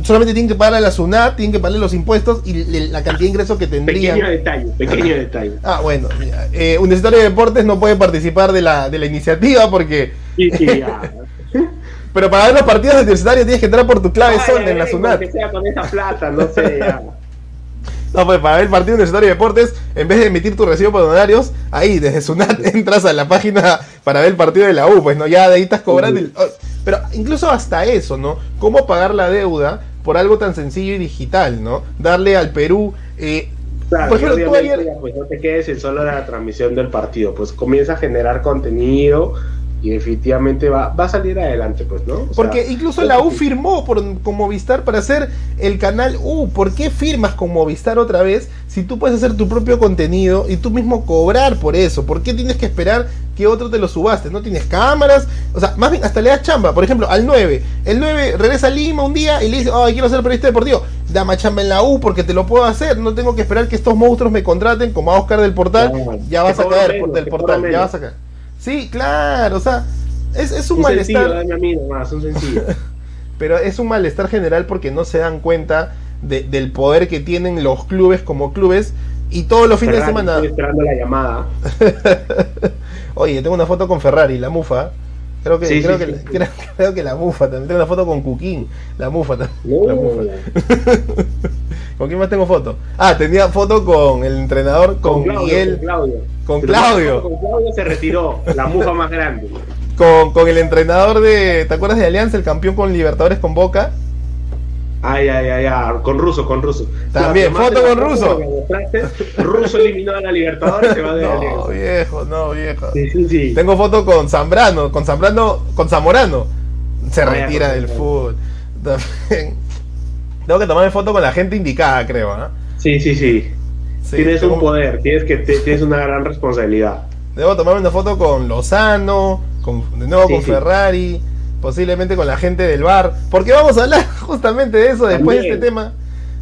solamente tienen que pagarle a la SUNAT, tienen que pagarle los impuestos y la cantidad de ingresos que tendrían. Pequeño detalle, pequeño detalle. Ah, bueno, eh, Universitario de Deportes no puede participar de la, de la iniciativa porque Sí, sí, ya. Pero para ver los partidos de universitario tienes que entrar por tu clave Ay, sol en la SUNAT. Que sea con esa plata, no sé, ya. No, pues para ver el partido universitario de deportes, en vez de emitir tu recibo por honorarios, ahí desde SUNAT entras a la página para ver el partido de la U, pues no, ya de ahí estás cobrando. el- oh, pero incluso hasta eso, ¿no? ¿Cómo pagar la deuda por algo tan sencillo y digital, ¿no? Darle al Perú. eh, Claro, Por ejemplo, tú ayer- pues no te quedes en solo la transmisión del partido, pues comienza a generar contenido y definitivamente va, va a salir adelante, pues, ¿no? O sea, Porque incluso la U firmó por, con Movistar para hacer el canal U. ¿Por qué firmas con Movistar otra vez si tú puedes hacer tu propio contenido y tú mismo cobrar por eso? ¿Por qué tienes que esperar que otro te lo subaste? No tienes cámaras. O sea, más bien hasta le das chamba. Por ejemplo, al 9. El 9 regresa a Lima un día y le dice, ay, quiero ser periodista deportivo. Dame chamba en la U porque te lo puedo hacer. No tengo que esperar que estos monstruos me contraten como a Oscar del Portal. Ya vas a caer del portal. Ya vas a caer. Sí, claro. O sea, es, es un, un sencillo, malestar. dame a mí nomás, un sencillo. Pero es un malestar general porque no se dan cuenta de- del poder que tienen los clubes como clubes y todos los fines de Ferrari, semana. Estoy esperando la llamada. Oye, tengo una foto con Ferrari, la mufa. Creo que, Sí, creo, sí, que, sí, creo, creo que la mufa también. Tengo una foto con Cuquín, la mufa también. No. La mufa. ¿Con quién más tengo foto? Ah, tenía foto con el entrenador, con, Claudio, Miguel, con Claudio. con Pero Claudio. Con Claudio se retiró, la mufa más grande. con, con el entrenador de. ¿Te acuerdas de Alianza, el campeón con Libertadores con Boca? Ay, ay, ay, ay, con Ruso, con Ruso. También, foto con mostraste, Ruso eliminó a la Libertadores, se va de No, Alianza. viejo, no, viejo. Sí, sí, sí. Tengo foto con Zambrano, con Zambrano, con Zamorano. Se Ah, retira del fútbol. También. Tengo que tomarme foto con la gente indicada, creo, ¿ah? Sí, sí, sí. Sí, tienes tengo- un poder, tienes que te- tienes una gran responsabilidad. Debo tomarme una foto con Lozano, con, de nuevo Sí, con sí. Ferrari, posiblemente con la gente del bar. Porque vamos a hablar justamente de eso después de este tema.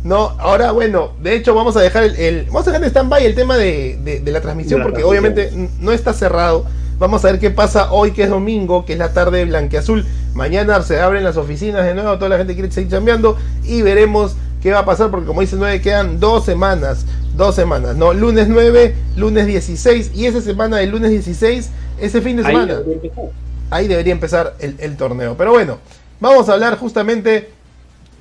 No, ahora bueno, de hecho vamos a dejar el, vamos a dejar en stand-by el tema de, de, la transmisión porque obviamente no está cerrado. Vamos a ver qué pasa hoy que es domingo, que es la tarde blanqueazul. Mañana se abren las oficinas de nuevo, toda la gente quiere seguir cambiando y veremos qué va a pasar porque como dice 9 quedan dos semanas, dos semanas, ¿no? Lunes 9, lunes 16 y esa semana del lunes 16, ese fin de semana. Ahí debería empezar, el, el torneo. Pero bueno, vamos a hablar justamente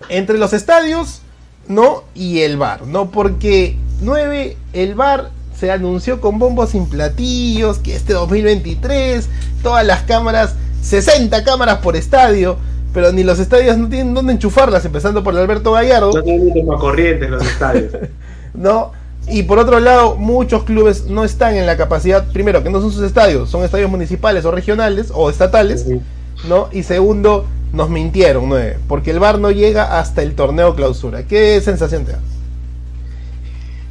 entre los estadios, ¿no? Y el bar, ¿no? Porque 9, el bar se anunció con bombos sin platillos que este 2023 todas las cámaras, 60 cámaras por estadio, pero ni los estadios no tienen dónde enchufarlas, empezando por el Alberto Gallardo. No tienen corrientes los estadios. no, y por otro lado, muchos clubes no están en la capacidad, primero, que no son sus estadios, son estadios municipales o regionales o estatales, ¿no? Y segundo, nos mintieron, ¿no? Porque el VAR no llega hasta el torneo clausura. ¿Qué sensación te da?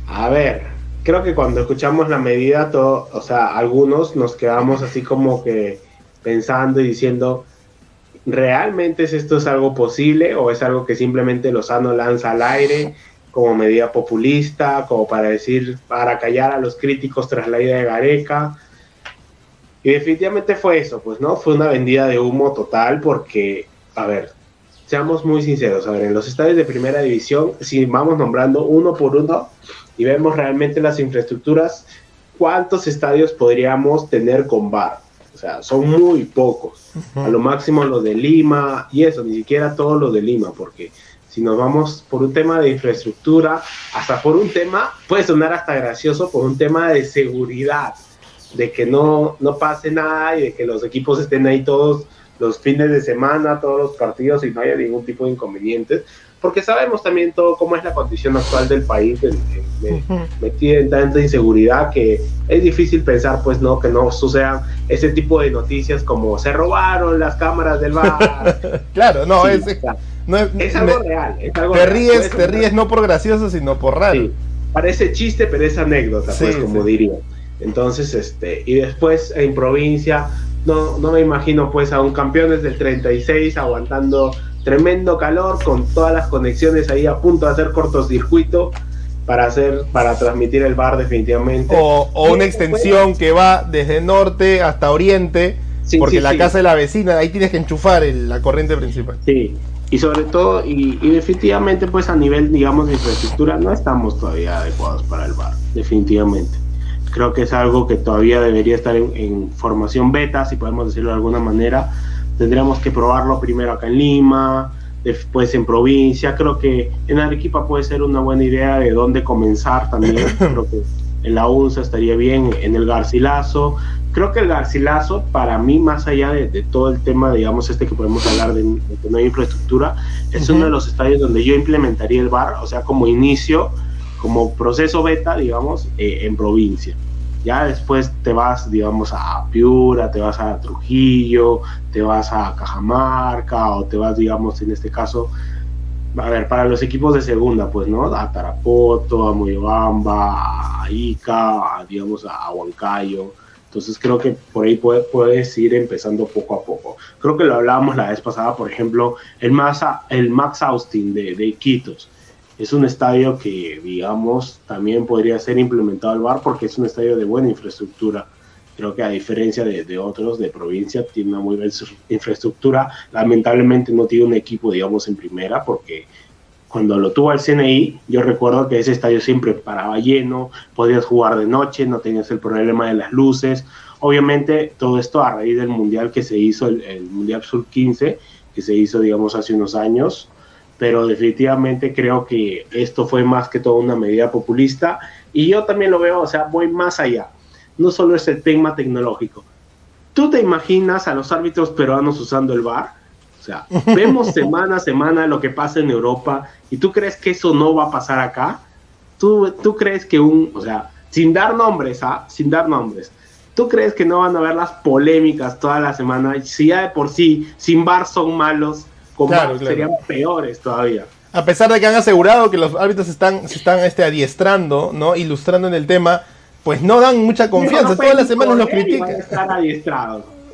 A ver, creo que cuando escuchamos la medida, todo, o sea, algunos nos quedamos así como que pensando y diciendo, ¿realmente es esto es algo posible o es algo que simplemente Lozano lanza al aire como medida populista, como para decir, para callar a los críticos tras la ida de Gareca? Y definitivamente fue eso, pues, ¿no? Fue una vendida de humo total porque, a ver, seamos muy sinceros, a ver, en los estadios de primera división, si vamos nombrando uno por uno, y vemos realmente las infraestructuras, ¿cuántos estadios podríamos tener con bar? O sea, son muy pocos. A lo máximo los de Lima y eso, ni siquiera todos los de Lima, porque si nos vamos por un tema de infraestructura, hasta por un tema, puede sonar hasta gracioso, por un tema de seguridad, de que no, no pase nada y de que los equipos estén ahí todos los fines de semana, todos los partidos y no haya ningún tipo de inconvenientes porque sabemos también todo cómo es la condición actual del país, metida en tanta inseguridad que es difícil pensar, pues, no, que no sucedan ese tipo de noticias como se robaron las cámaras del bar. claro, no, es, no es, algo real. te ríes, te ríes no por gracioso, sino por raro. parece chiste, pero es anécdota, pues, como diría. Entonces, este, y después en provincia, no, no me imagino pues a un campeón desde el 36 aguantando tremendo calor con todas las conexiones ahí a punto de hacer cortocircuito para hacer para transmitir el bar definitivamente o, una extensión que va desde norte hasta oriente porque la casa de la vecina ahí tienes que enchufar la corriente principal sí y sobre todo y, definitivamente pues a nivel digamos de infraestructura no estamos todavía adecuados para el bar definitivamente creo que es algo que todavía debería estar en, en formación beta si podemos decirlo de alguna manera tendríamos que probarlo primero acá en Lima, después en provincia. Creo que en Arequipa puede ser una buena idea de dónde comenzar también. Creo que en la UNSA estaría bien, en el Garcilaso. Creo que el Garcilaso, para mí, más allá de, todo el tema, digamos, este que podemos hablar de, que no hay infraestructura, es uno de los estadios donde yo implementaría el bar, o sea, como inicio, como proceso beta, digamos, eh, en provincia. Ya después te vas, digamos, a Piura, te vas a Trujillo, te vas a Cajamarca o te vas, digamos, en este caso, a ver, para los equipos de segunda, pues, ¿no? A Tarapoto, a Moyobamba, a Ica, digamos, a Huancayo. Entonces creo que por ahí puedes ir empezando poco a poco. Creo que lo hablábamos la vez pasada, por ejemplo, el, Max, el Max Austin de, de Iquitos es un estadio que, digamos, también podría ser implementado al bar porque es un estadio de buena infraestructura. Creo que a diferencia de, otros de provincia, tiene una muy buena infraestructura. Lamentablemente no tiene un equipo, digamos, en primera porque cuando lo tuvo el CNI, yo recuerdo que ese estadio siempre paraba lleno, podías jugar de noche, no tenías el problema de las luces. Obviamente todo esto a raíz del mundial que se hizo, el, el Mundial Sur 15, que se hizo, digamos, hace unos años, pero definitivamente creo que esto fue más que todo una medida populista y yo también lo veo, o sea, voy más allá. No solo es el tema tecnológico. ¿Tú te imaginas a los árbitros peruanos usando el VAR? O sea, vemos semana a semana lo que pasa en Europa y tú crees que eso no va a pasar acá? ¿Tú, tú crees que un, o sea, sin dar nombres, ¿ah? Sin dar nombres. ¿Tú crees que no van a haber las polémicas toda la semana? Si ya de por sí, sin VAR son malos, serían peores todavía. A pesar de que han asegurado que los árbitros están, se están este, adiestrando, ¿no? Ilustrando en el tema, pues no dan mucha confianza. Todas las semanas los critican.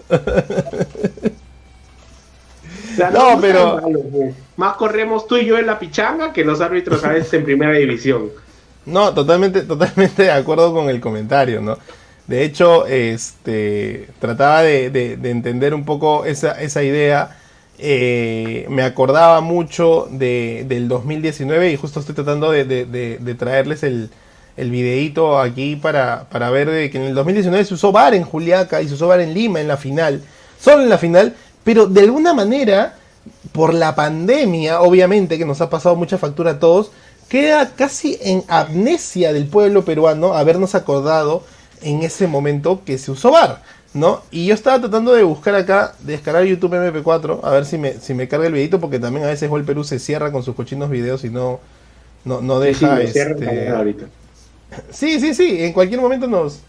no, pero. Más corremos tú y yo en la pichanga que los árbitros a veces en primera división. No, totalmente, totalmente de acuerdo con el comentario, ¿no? De hecho, este, trataba de, entender un poco esa, esa idea. Eh, me acordaba mucho de, del 2019 y justo estoy tratando de, traerles el, el videíto aquí para, para ver de que en el 2019 se usó VAR en Juliaca y se usó VAR en Lima en la final, solo en la final, pero de alguna manera, por la pandemia, obviamente, que nos ha pasado mucha factura a todos, queda casi en amnesia del pueblo peruano habernos acordado en ese momento que se usó VAR, ¿no? Y yo estaba tratando de buscar acá, de descargar YouTube MP4, a ver si me, si me carga el videito, porque también a veces el Perú se cierra con sus cochinos videos y no, no, no deja... Sí, este... sí, sí, sí, en cualquier momento nos,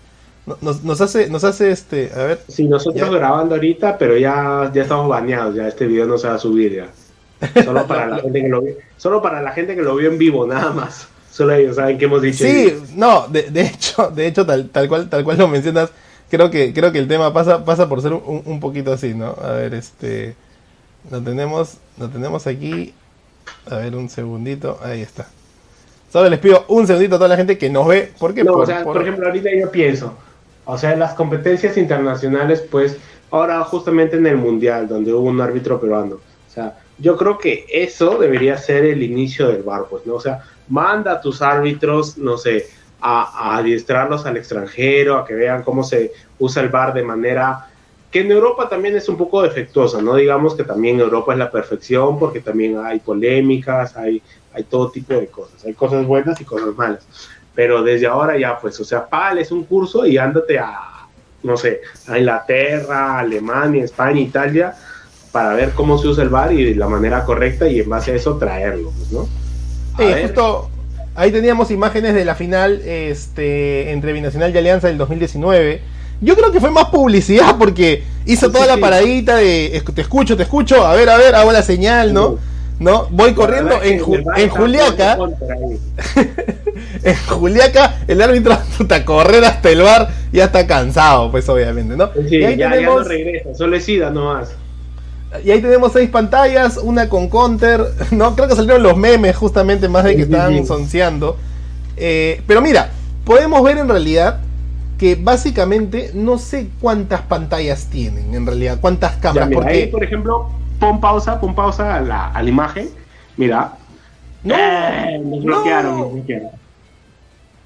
nos, nos, hace, nos hace este, a ver. Sí, nosotros grabando ahorita, pero ya, ya estamos baneados, ya este video no se va a subir ya. Solo para la gente que lo vio, solo para la gente que lo vio en vivo, nada más. Solo ellos saben que hemos dicho. Sí, no, de, de, hecho, de hecho, tal, tal cual, tal cual lo mencionas, creo que, creo que el tema pasa, pasa por ser un, un poquito así, ¿no? A ver, este. Lo tenemos, lo tenemos aquí. A ver, un segundito. Ahí está. Solo les pido un segundito a toda la gente que nos ve. ¿Por qué? No, por, o sea, por ejemplo, ahorita yo pienso, o sea, las competencias internacionales, pues, ahora justamente en el Mundial, donde hubo un árbitro peruano. O sea, yo creo que eso debería ser el inicio del bar, pues, ¿no? O sea, manda a tus árbitros, no sé, a, adiestrarlos al extranjero, a que vean cómo se usa el bar de manera que en Europa también es un poco defectuosa, no digamos que también Europa es la perfección, porque también hay polémicas, hay, hay todo tipo de cosas, hay cosas buenas y cosas malas pero desde ahora ya, pues, o sea, págales un curso y ándate a, no sé, a Inglaterra, Alemania, España, Italia, para ver cómo se usa el bar y de la manera correcta y en base a eso traerlo, pues, ¿no? Sí, justo ahí teníamos imágenes de la final este, entre Binacional y Alianza del 2019. Yo creo que fue más publicidad porque hizo toda la paradita de te escucho, te escucho, a ver, a ver, hago la señal, ¿no? ¿No? Voy corriendo en, en Juliaca. en Juliaca el árbitro a correr hasta el bar ya está cansado, pues obviamente, ¿no? y ahí ya, tenemos... no regresa, solo es ida nomás. Y ahí tenemos seis pantallas, una con counter, ¿no? Creo que salieron los memes justamente más de que estaban sonceando. Eh, pero mira, podemos ver en realidad que básicamente no sé cuántas pantallas tienen en realidad, cuántas cámaras. porque... Ahí, por ejemplo, pon pausa, pon pausa a la, a la imagen. Mira. No, eh, nos bloquearon, nos bloquearon.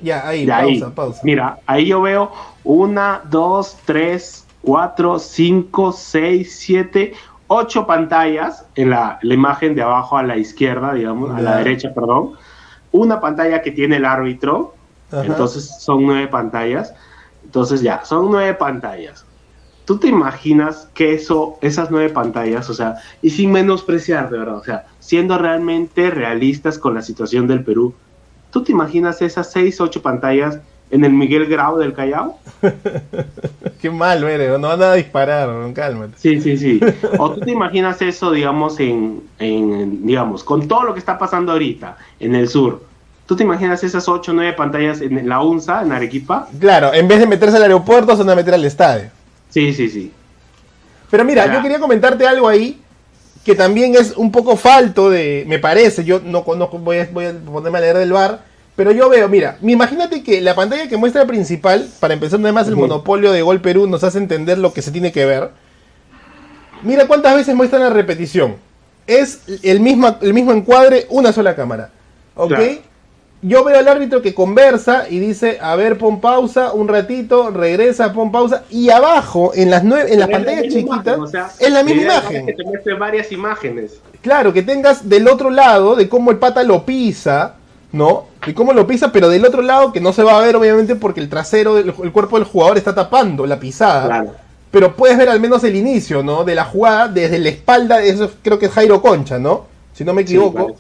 Ya, ahí, pausa, pausa. Mira, ahí yo veo una, dos, tres, cuatro, cinco, seis, siete, ocho pantallas en la, imagen de abajo a la izquierda, digamos, a la derecha, perdón. Una pantalla que tiene el árbitro, entonces son nueve pantallas. Entonces ya, son nueve pantallas. ¿Tú te imaginas que eso, esas nueve pantallas, o sea, y sin menospreciar, de verdad, o sea, siendo realmente realistas con la situación del Perú, ¿Tú te imaginas esas seis, ocho pantallas en el Miguel Grau del Callao? Qué mal, no van a disparar, cálmate. Sí, sí, sí. O tú te imaginas eso, digamos, en, en, digamos, con todo lo que está pasando ahorita en el sur. ¿Tú te imaginas esas ocho, nueve pantallas en la UNSA, en Arequipa? Claro, en vez de meterse al aeropuerto, se van a meter al estadio. Sí, sí, sí. Pero mira, yo quería comentarte algo ahí que también es un poco falto de, me parece, yo no conozco, voy a, voy a ponerme a leer del bar, pero yo veo, mira, imagínate que la pantalla que muestra principal, para empezar además el monopolio de Gol Perú nos hace entender lo que se tiene que ver. Mira cuántas veces muestra la repetición. Es el mismo, el mismo encuadre, una sola cámara. ¿Ok? Yo veo al árbitro que conversa y dice, a ver, pon pausa, un ratito, regresa, pon pausa, y abajo, en las nueve, en las pantallas chiquitas, es la misma imagen. Que te muestre varias imágenes. Claro, que tengas del otro lado de cómo el pata lo pisa, ¿no? De cómo lo pisa, pero del otro lado que no se va a ver, obviamente, porque el trasero, del, el cuerpo del jugador está tapando la pisada. Claro. Pero puedes ver al menos el inicio, ¿no? De la jugada desde la espalda, eso creo que es Jairo Concha, ¿no? Si no me equivoco.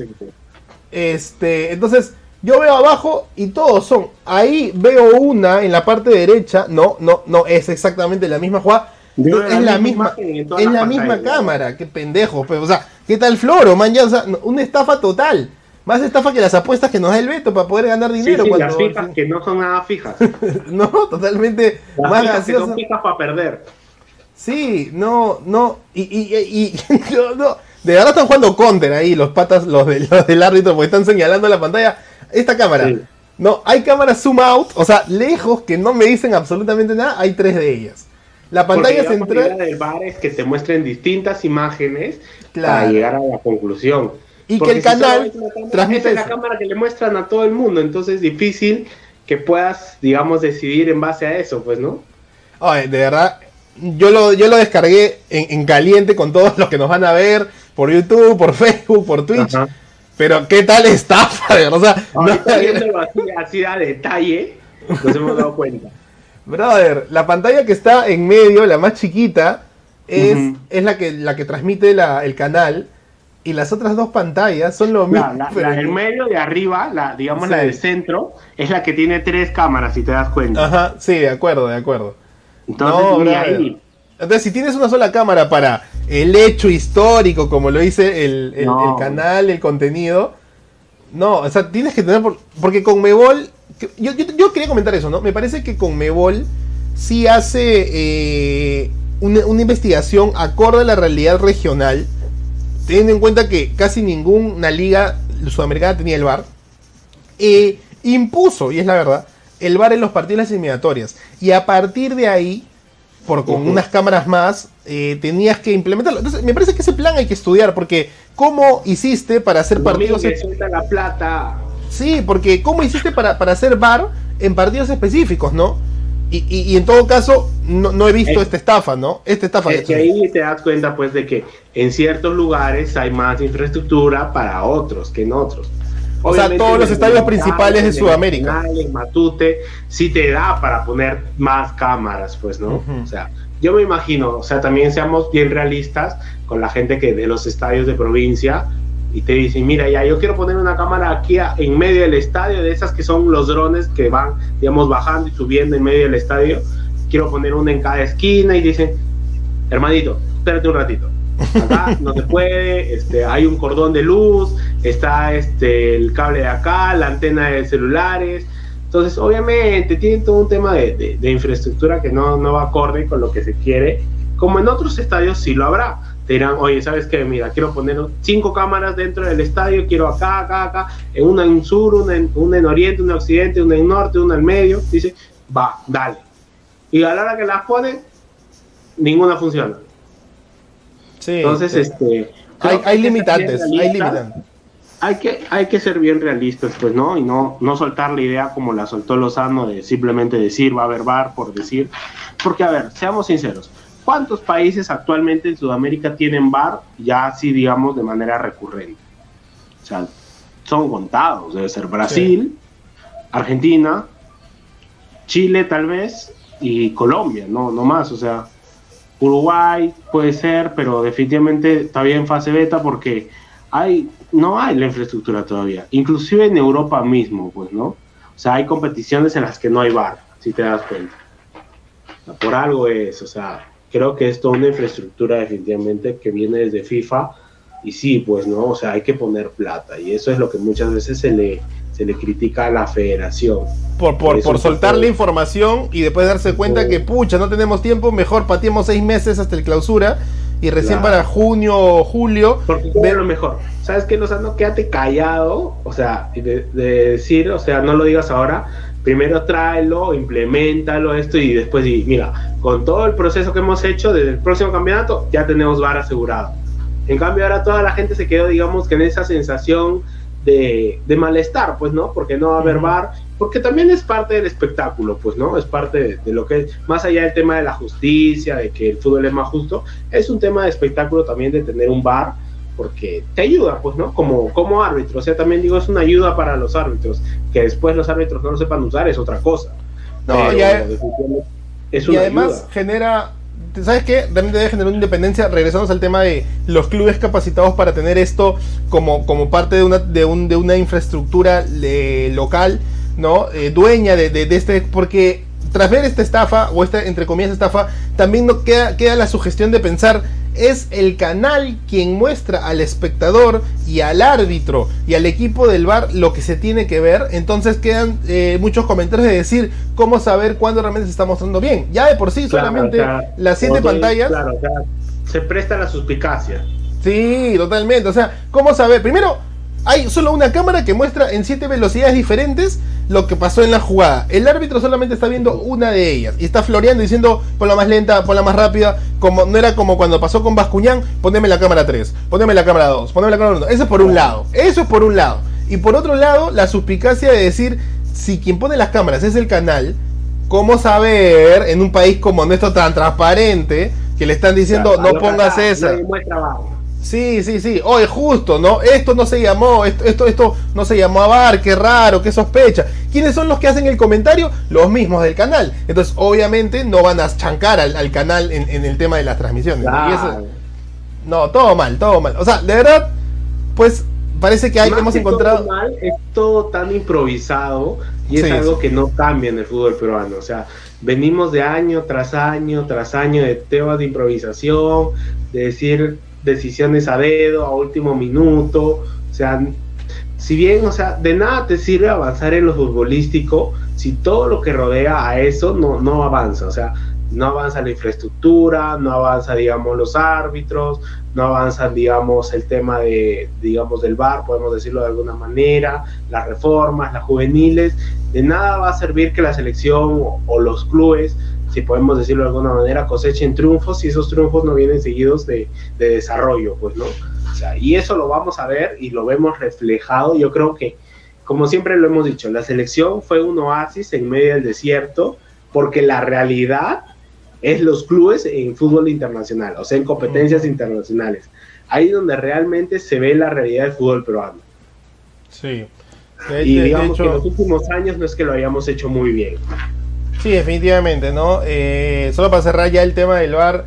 Este, entonces yo veo abajo y todos son. Ahí veo una en la parte derecha. No, no, no, es exactamente la misma jugada. es la misma, es la misma cámara, qué pendejo. Pero, o sea, ¿qué tal Floro, man? Ya, o sea, una estafa total. Más estafa que las apuestas que nos da el Beto para poder ganar dinero. Sí, cuando, las fijas que no son nada fijas. no, totalmente las más fijas son fijas para perder. Sí, no, no. Y, y, y, no, de verdad están jugando counter ahí, los patas, los, de, los del árbitro, porque están señalando la pantalla. Esta cámara. Sí. No, hay cámaras zoom out, o sea, lejos que no me dicen absolutamente nada, hay tres de ellas. La pantalla Porque, digamos, la central. idea del bar es que te muestren distintas imágenes Claro. para llegar a la conclusión. Y que el si canal cámara, transmite es la cámara que le muestran a todo el mundo, entonces es difícil que puedas, digamos, decidir en base a eso, pues, ¿no? De verdad, yo lo, yo lo descargué en, en caliente con todos los que nos van a ver por YouTube, por Facebook, por Twitch. Ajá. Pero qué tal estafa, de verdad. O sea, no- viéndolo así, así a detalle, nos hemos dado cuenta. brother, la pantalla que está en medio, la más chiquita, es, es la que la que transmite la- el canal. Y las otras dos pantallas son lo mismo. La, la, la del medio de arriba, la, digamos la Sí. del centro, es la que tiene tres cámaras, si te das cuenta. Ajá, sí, de acuerdo, de acuerdo. Entonces, No, ni brother. ahí. Entonces, si tienes una sola cámara para el hecho histórico, como lo dice el, el- No. el canal, el contenido, no, o sea, tienes que tener. por- porque con Mebol. Yo, yo, yo quería comentar eso, ¿no? Me parece que con Mebol sí hace eh, una, una investigación acorde a la realidad regional, teniendo en cuenta que casi ninguna liga sudamericana tenía el VAR. eh, impuso, y es la verdad, el VAR en los partidos de las eliminatorias. Y a partir de ahí, por con Ujú. unas cámaras más, eh, tenías que implementarlo. Entonces, me parece que ese plan hay que estudiar, porque ¿cómo hiciste para hacer Lo partidos... que la plata. Sí, porque ¿cómo hiciste para, para hacer VAR en partidos específicos, no? Y, y- y en todo caso, no, no he visto Eh, esta estafa, ¿no? Esta estafa. Es que ahí te das cuenta, pues, de que en ciertos lugares hay más infraestructura para otros que en otros. O sea, todos los estadios principales de Sudamérica. En Matute, sí te da para poner más cámaras, pues, ¿no? Ujú. O sea, yo me imagino, o sea, también seamos bien realistas con la gente que de los estadios de provincia y te dicen, mira, ya yo quiero poner una cámara aquí a- en medio del estadio, de esas que son los drones que van, digamos, bajando y subiendo en medio del estadio. Quiero poner una en cada esquina y dicen, hermanito, espérate un ratito. Acá no se puede, este, hay un cordón de luz, está este, el cable de acá, la antena de celulares. Entonces, obviamente, tienen todo un tema de, de- infraestructura que no, no va acorde con lo que se quiere. Como en otros estadios sí lo habrá. Te dirán, oye, ¿sabes qué? Mira, quiero poner cinco cámaras dentro del estadio, quiero acá, acá, acá, una en sur, una en, una en oriente, una en occidente, una en norte, una en medio. Dice, va, dale. Y a la hora que las ponen, ninguna funciona. Sí, Entonces, sí. este. hay, limitantes, hay limitantes. Hay que, hay que ser bien realistas, pues, ¿no? Y no, no soltar la idea como la soltó Lozano de simplemente decir va a haber bar por decir. Porque, a ver, seamos sinceros. ¿Cuántos países actualmente en Sudamérica tienen bar ya así, digamos, de manera recurrente? O sea, son contados. Debe ser Brasil, Argentina, Chile tal vez y Colombia, no, no más. O sea, Uruguay puede ser, pero definitivamente todavía en fase beta porque hay no hay la infraestructura todavía. Inclusive en Europa mismo, pues, ¿no? O sea, hay competiciones en las que no hay bar, si te das cuenta. Por algo es, o sea, creo que es toda una infraestructura definitivamente que viene desde FIFA y sí, pues, ¿no? O sea, hay que poner plata y eso es lo que muchas veces se le, se le critica a la federación. Por, por, por soltar la información y después darse cuenta que, pucha, no tenemos tiempo, mejor pateemos seis meses hasta el clausura y recién Claro. para junio o julio. Porque ve lo mejor. ¿Sabes qué, Lozano? Quédate callado, o sea, de, de decir, o sea, no lo digas ahora. Primero tráelo, implementalo esto y después di, mira, con todo el proceso que hemos hecho desde el próximo campeonato, ya tenemos VAR asegurado. En cambio, ahora toda la gente se quedó, digamos, que en esa sensación de, de malestar, pues, ¿no? Porque no va a haber. VAR, porque también es parte del espectáculo, pues, ¿no? Es parte de, de lo que es, más allá del tema de la justicia, de que el fútbol es más justo, es un tema de espectáculo también de tener un VAR, porque te ayuda, pues, ¿no? Como, como árbitro, o sea, también digo, es una ayuda para los árbitros, que después los árbitros no lo sepan usar es otra cosa. No, Pero ya- es y una además ayuda. genera, ¿sabes qué? También debe generar una independencia. Regresamos al tema de los clubes capacitados para tener esto como, como parte de una, de un, de una infraestructura eh, local, ¿no? Eh, dueña de, de- de este, porque tras ver esta estafa, o esta, entre comillas, estafa, también no queda, queda la sugestión de pensar, es el canal quien muestra al espectador y al árbitro y al equipo del bar lo que se tiene que ver. Entonces quedan eh, muchos comentarios de decir cómo saber cuándo realmente se está mostrando bien. Ya de por sí, Claro, solamente o sea, las siete pantallas. Claro, o sea, se presta la suspicacia. Sí, totalmente. O sea, ¿cómo saber? Primero, hay solo una cámara que muestra en siete velocidades diferentes lo que pasó en la jugada. El árbitro solamente está viendo una de ellas y está floreando diciendo la más lenta, la más rápida, como no era como cuando pasó con Bascuñán, poneme la cámara 3, poneme la cámara 2, poneme la cámara 1. Eso es por un lado. Eso es por un lado. Y por otro lado, la suspicacia de decir si quien pone las cámaras es el canal, ¿cómo saber en un país como nuestro tan transparente que le están diciendo no pongas esa? Sí, sí, sí. Oye, justo, ¿no? Esto no se llamó, esto, esto, esto no se llamó a bar, qué raro, qué sospecha. ¿Quiénes son los que hacen el comentario? Los mismos del canal. Entonces, obviamente, no van a chancar al, canal en, el tema de las transmisiones. no, todo mal, todo mal. O sea, de verdad, pues parece que hay, hemos encontrado. mal, es todo tan improvisado y es algo que no cambia en el fútbol peruano. O sea, venimos de año tras año tras año de temas de improvisación, de decir decisiones a dedo, a último minuto, o sea, si bien, o sea, de nada te sirve avanzar en lo futbolístico si todo lo que rodea a eso no, no avanza, o sea, no avanza la infraestructura, no avanza, digamos, los árbitros, no avanza, digamos, el tema de, digamos, del bar, podemos decirlo de alguna manera, las reformas, las juveniles, de nada va a servir que la selección o los clubes si podemos decirlo de alguna manera, cosechen triunfos y esos triunfos no vienen seguidos de, desarrollo, pues, ¿no? O sea, y eso lo vamos a ver y lo vemos reflejado. Yo creo que, como siempre lo hemos dicho, la selección fue un oasis en medio del desierto porque la realidad es los clubes en fútbol internacional, o sea, en competencias internacionales. Ahí donde realmente se ve la realidad del fútbol peruano. Sí. y digamos que en los últimos años no es que lo hayamos hecho muy bien. Sí, definitivamente, ¿no? Eh, solo para cerrar ya el tema del bar,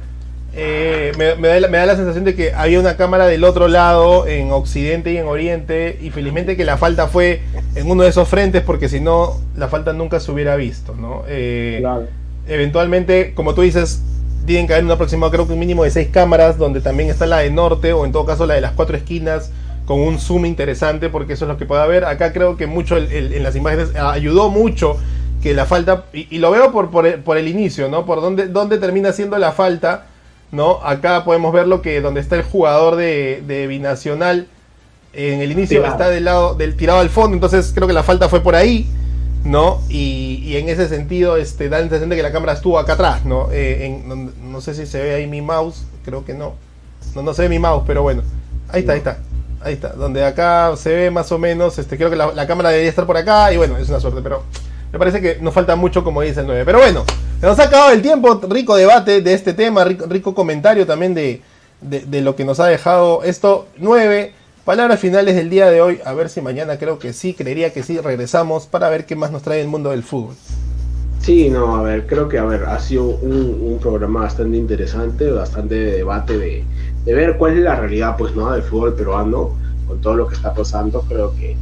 eh, me, da la, sensación de que había una cámara del otro lado, en Occidente y en Oriente, y felizmente que la falta fue en uno de esos frentes, porque si no, la falta nunca se hubiera visto, ¿no? Eh, eventualmente, como tú dices, tienen que haber un aproximado, creo que un mínimo de seis cámaras, donde también está la de norte, o en todo caso la de las cuatro esquinas, con un zoom interesante, porque eso es lo que puede haber. Acá creo que mucho en las imágenes ayudó mucho que la falta, y, lo veo por, por, el, inicio, ¿no? Por dónde, dónde termina siendo la falta, ¿no? Acá podemos verlo que donde está el jugador de, Binacional, en el inicio está del lado, del tirado al fondo, entonces creo que la falta fue por ahí, ¿no? Y, en ese sentido, este, da la sensación de que la cámara estuvo acá atrás, ¿no? Eh, no sé si se ve ahí mi mouse, creo que no. No, no se ve mi mouse, pero bueno. Ahí está, ahí está. Ahí está. Donde acá se ve más o menos, este, creo que la, la cámara debería estar por acá, y bueno, es una suerte, pero me parece que nos falta mucho, como dice el 9. Pero bueno, nos ha acabado el tiempo. Rico debate de este tema, rico, comentario también de, lo que nos ha dejado esto. 9. Palabras finales del día de hoy. A ver si mañana creo que sí, creería que sí, regresamos para ver qué más nos trae el mundo del fútbol. Sí, no, a ver, creo que a ver, ha sido un, programa bastante interesante, bastante debate de, de, ver cuál es la realidad, pues, ¿no? Del fútbol peruano, con todo lo que está pasando, creo que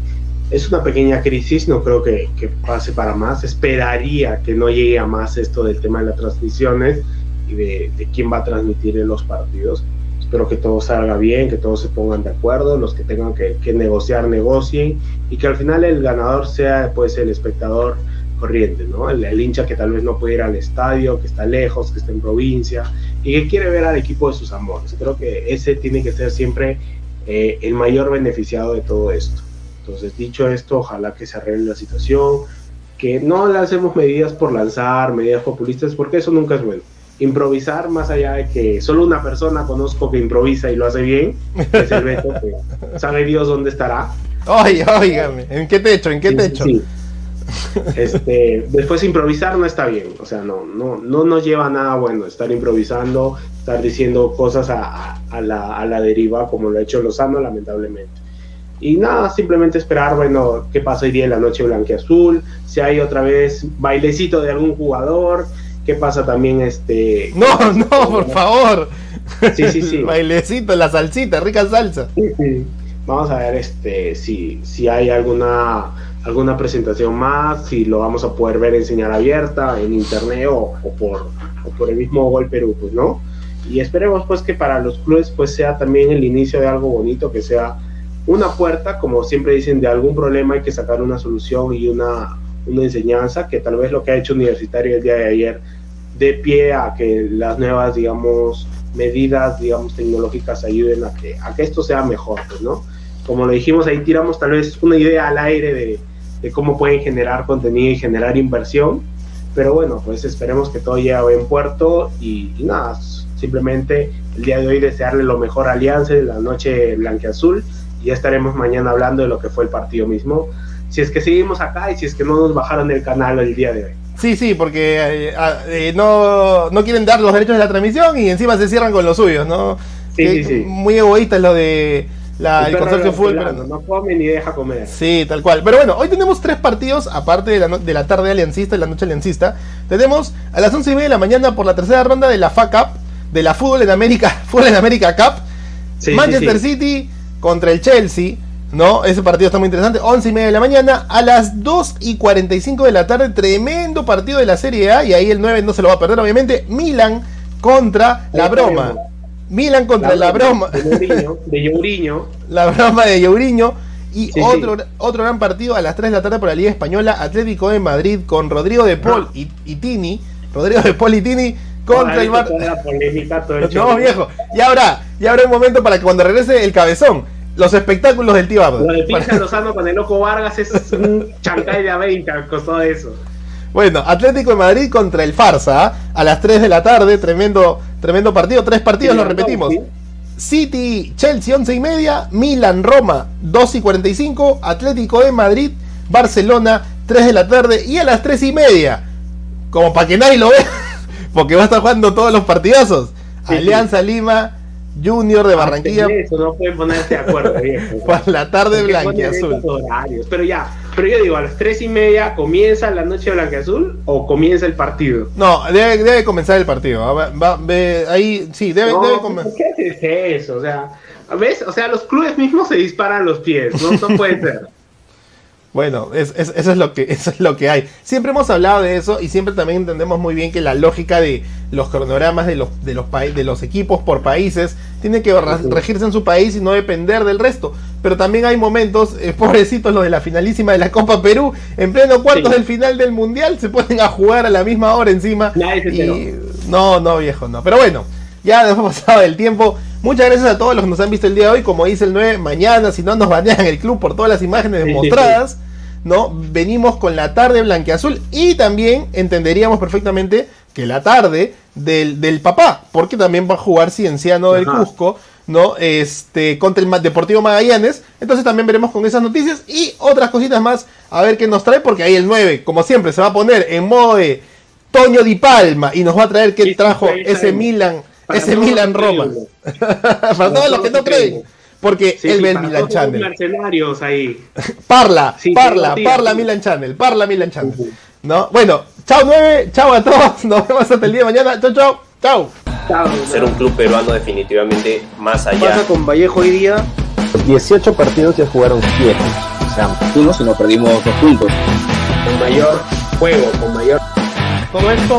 es una pequeña crisis, no creo que, pase para más. Esperaría que no llegue a más esto del tema de las transmisiones y de, quién va a transmitir los partidos. Espero que todo salga bien, que todos se pongan de acuerdo, los que tengan que, negociar, negocien y que al final el ganador sea pues el espectador corriente, ¿no? El, hincha que tal vez no puede ir al estadio, que está lejos, que está en provincia y que quiere ver al equipo de sus amores. Creo que ese tiene que ser siempre eh, el mayor beneficiado de todo esto. Entonces, dicho esto, ojalá que se arregle la situación, que no lancemos medidas por lanzar, medidas populistas, porque eso nunca es bueno. Improvisar, más allá de que solo una persona conozco que improvisa y lo hace bien, es el Beto, que sabe Dios dónde estará. Oye, óigame, ¿en qué techo? ¿En qué techo? Este, después improvisar no está bien, o sea, no, no, no nos lleva a nada bueno estar improvisando, estar diciendo cosas a, la, a la deriva como lo ha hecho Lozano, lamentablemente. Y nada, simplemente esperar, bueno, qué pasa hoy día en la noche blanqueazul, si hay otra vez bailecito de algún jugador, qué pasa también este... No, no, por favor. Sí, sí, sí. bailecito, la salsita, rica salsa. Vamos a ver este si, si hay alguna alguna presentación más, si lo vamos a poder ver en señal abierta, en internet o, por, o por el mismo Gol Perú, pues, ¿no? Y esperemos pues que para los clubes pues sea también el inicio de algo bonito, que sea una puerta, como siempre dicen, de algún problema hay que sacar una solución y una, una enseñanza, que tal vez lo que ha hecho Universitario el día de ayer de pie a que las nuevas, digamos, medidas, digamos, tecnológicas ayuden a que, a que esto sea mejor, pues, ¿no? Como lo dijimos, ahí tiramos tal vez una idea al aire de, de cómo pueden generar contenido y generar inversión, pero bueno, pues esperemos que todo llegue a buen puerto y, y nada, simplemente el día de hoy desearle lo mejor a Alianza la noche blanqueazul y ya estaremos mañana hablando de lo que fue el partido mismo, si es que seguimos acá y si es que no nos bajaron el canal el día de hoy. Sí, sí, porque eh, eh, no, no quieren dar los derechos de la transmisión y encima se cierran con los suyos, ¿no? Sí, sí, sí. Muy egoísta es lo de la, el, perro consorcio de fútbol. pero no. come ni deja comer. Sí, tal cual. Pero bueno, hoy tenemos tres partidos, aparte de la, no- de la tarde aliancista y la noche aliancista. Tenemos a las once y media de la mañana por la tercera ronda de la FA Cup, de la Fútbol en América, Fútbol en América Cup. Sí, Manchester sí, sí. City contra el Chelsea, ¿no? Ese partido está muy interesante. 11 y media de la mañana. A las 2 y 45 de la tarde, tremendo partido de la Serie A. Y ahí el 9 no se lo va a perder, obviamente. Milan contra la broma. Milan contra la, broma. De Mourinho. la broma de Youriño. Y Sí, otro, otro gran partido a las 3 de la tarde por la Liga Española. Atlético de Madrid con Rodrigo de Paul y, y Tini. Rodrigo de Paul y Tini contra Ahora, el Bar. toda la polémica, todo el No, viejo. Y ahora, y ahora un momento para que cuando regrese el cabezón, los espectáculos del tío Abdo. Lo de Pincha Lozano con el Loco Vargas es un chancay de a 20 al costado de eso. Bueno, Atlético de Madrid contra el Farsa ¿ah? a las 3 de la tarde, tremendo, tremendo partido, tres partidos, lo repetimos. City, Chelsea 11 y media, Milan, Roma 2 y 45, Atlético de Madrid, Barcelona 3 de la tarde y a las 3 y media, como para que nadie lo vea, porque va a estar jugando todos los partidazos. Sí, Alianza Lima, Junior de Barranquilla, Antes de Eso no pueden ponerse de acuerdo, viejo. por la tarde ¿Por qué ponen blanquiazul. esos horarios? Pero ya, pero yo digo, a las 3 y media comienza la noche blanqueazul o comienza el partido. No, debe, debe comenzar el partido. Va- va- ve- ahí, sí, debe, no, debe comenzar. ¿por qué haces eso? O sea, ¿ves? O sea, los clubes mismos se disparan los pies, no, no puede ser. Bueno, es- es- eso, es lo que, eso es lo que hay. Siempre hemos hablado de eso y siempre también entendemos muy bien que la lógica de los cronogramas de los, de los, de los equipos por países tiene que regirse en su país y no depender del resto. Pero también hay momentos, eh, pobrecitos los de la finalísima de la Copa Perú, en pleno cuartos Sí. del final del Mundial, se ponen a jugar a la misma hora encima. Y, no, no, viejo, no. Pero bueno, ya nos hemos pasado del tiempo. Muchas gracias a todos los que nos han visto el día de hoy. Como dice el 9, mañana, si no nos banean el club por todas las imágenes mostradas, ¿no? Venimos con la tarde blanqueazul y también entenderíamos perfectamente que la tarde del, del papá, porque también va a jugar Cienciano del Ajá. Cusco, ¿no? Este, contra el Deportivo Magallanes. Entonces también veremos con esas noticias y otras cositas más a ver qué nos trae, porque ahí el 9, como siempre, se va a poner en modo de Toño Di Palma y nos va a traer qué trajo ese. Milan, ese Milan Roma. Para todos los que no creen, porque Sí, él sí, ve el Milan Channel. mercenarios ahí. Parla, Sí, parla, parla. Milan Channel, parla Milan Channel. ¿No? Bueno, chao 9, chao a todos, nos vemos hasta el día de mañana. Chao, chao, chao. Chao. Ser un club peruano definitivamente más allá. pasa con Vallejo hoy día? 18 partidos ya jugaron 7. O sea, uno si no perdimos dos puntos. Con mayor juego, con mayor Todo esto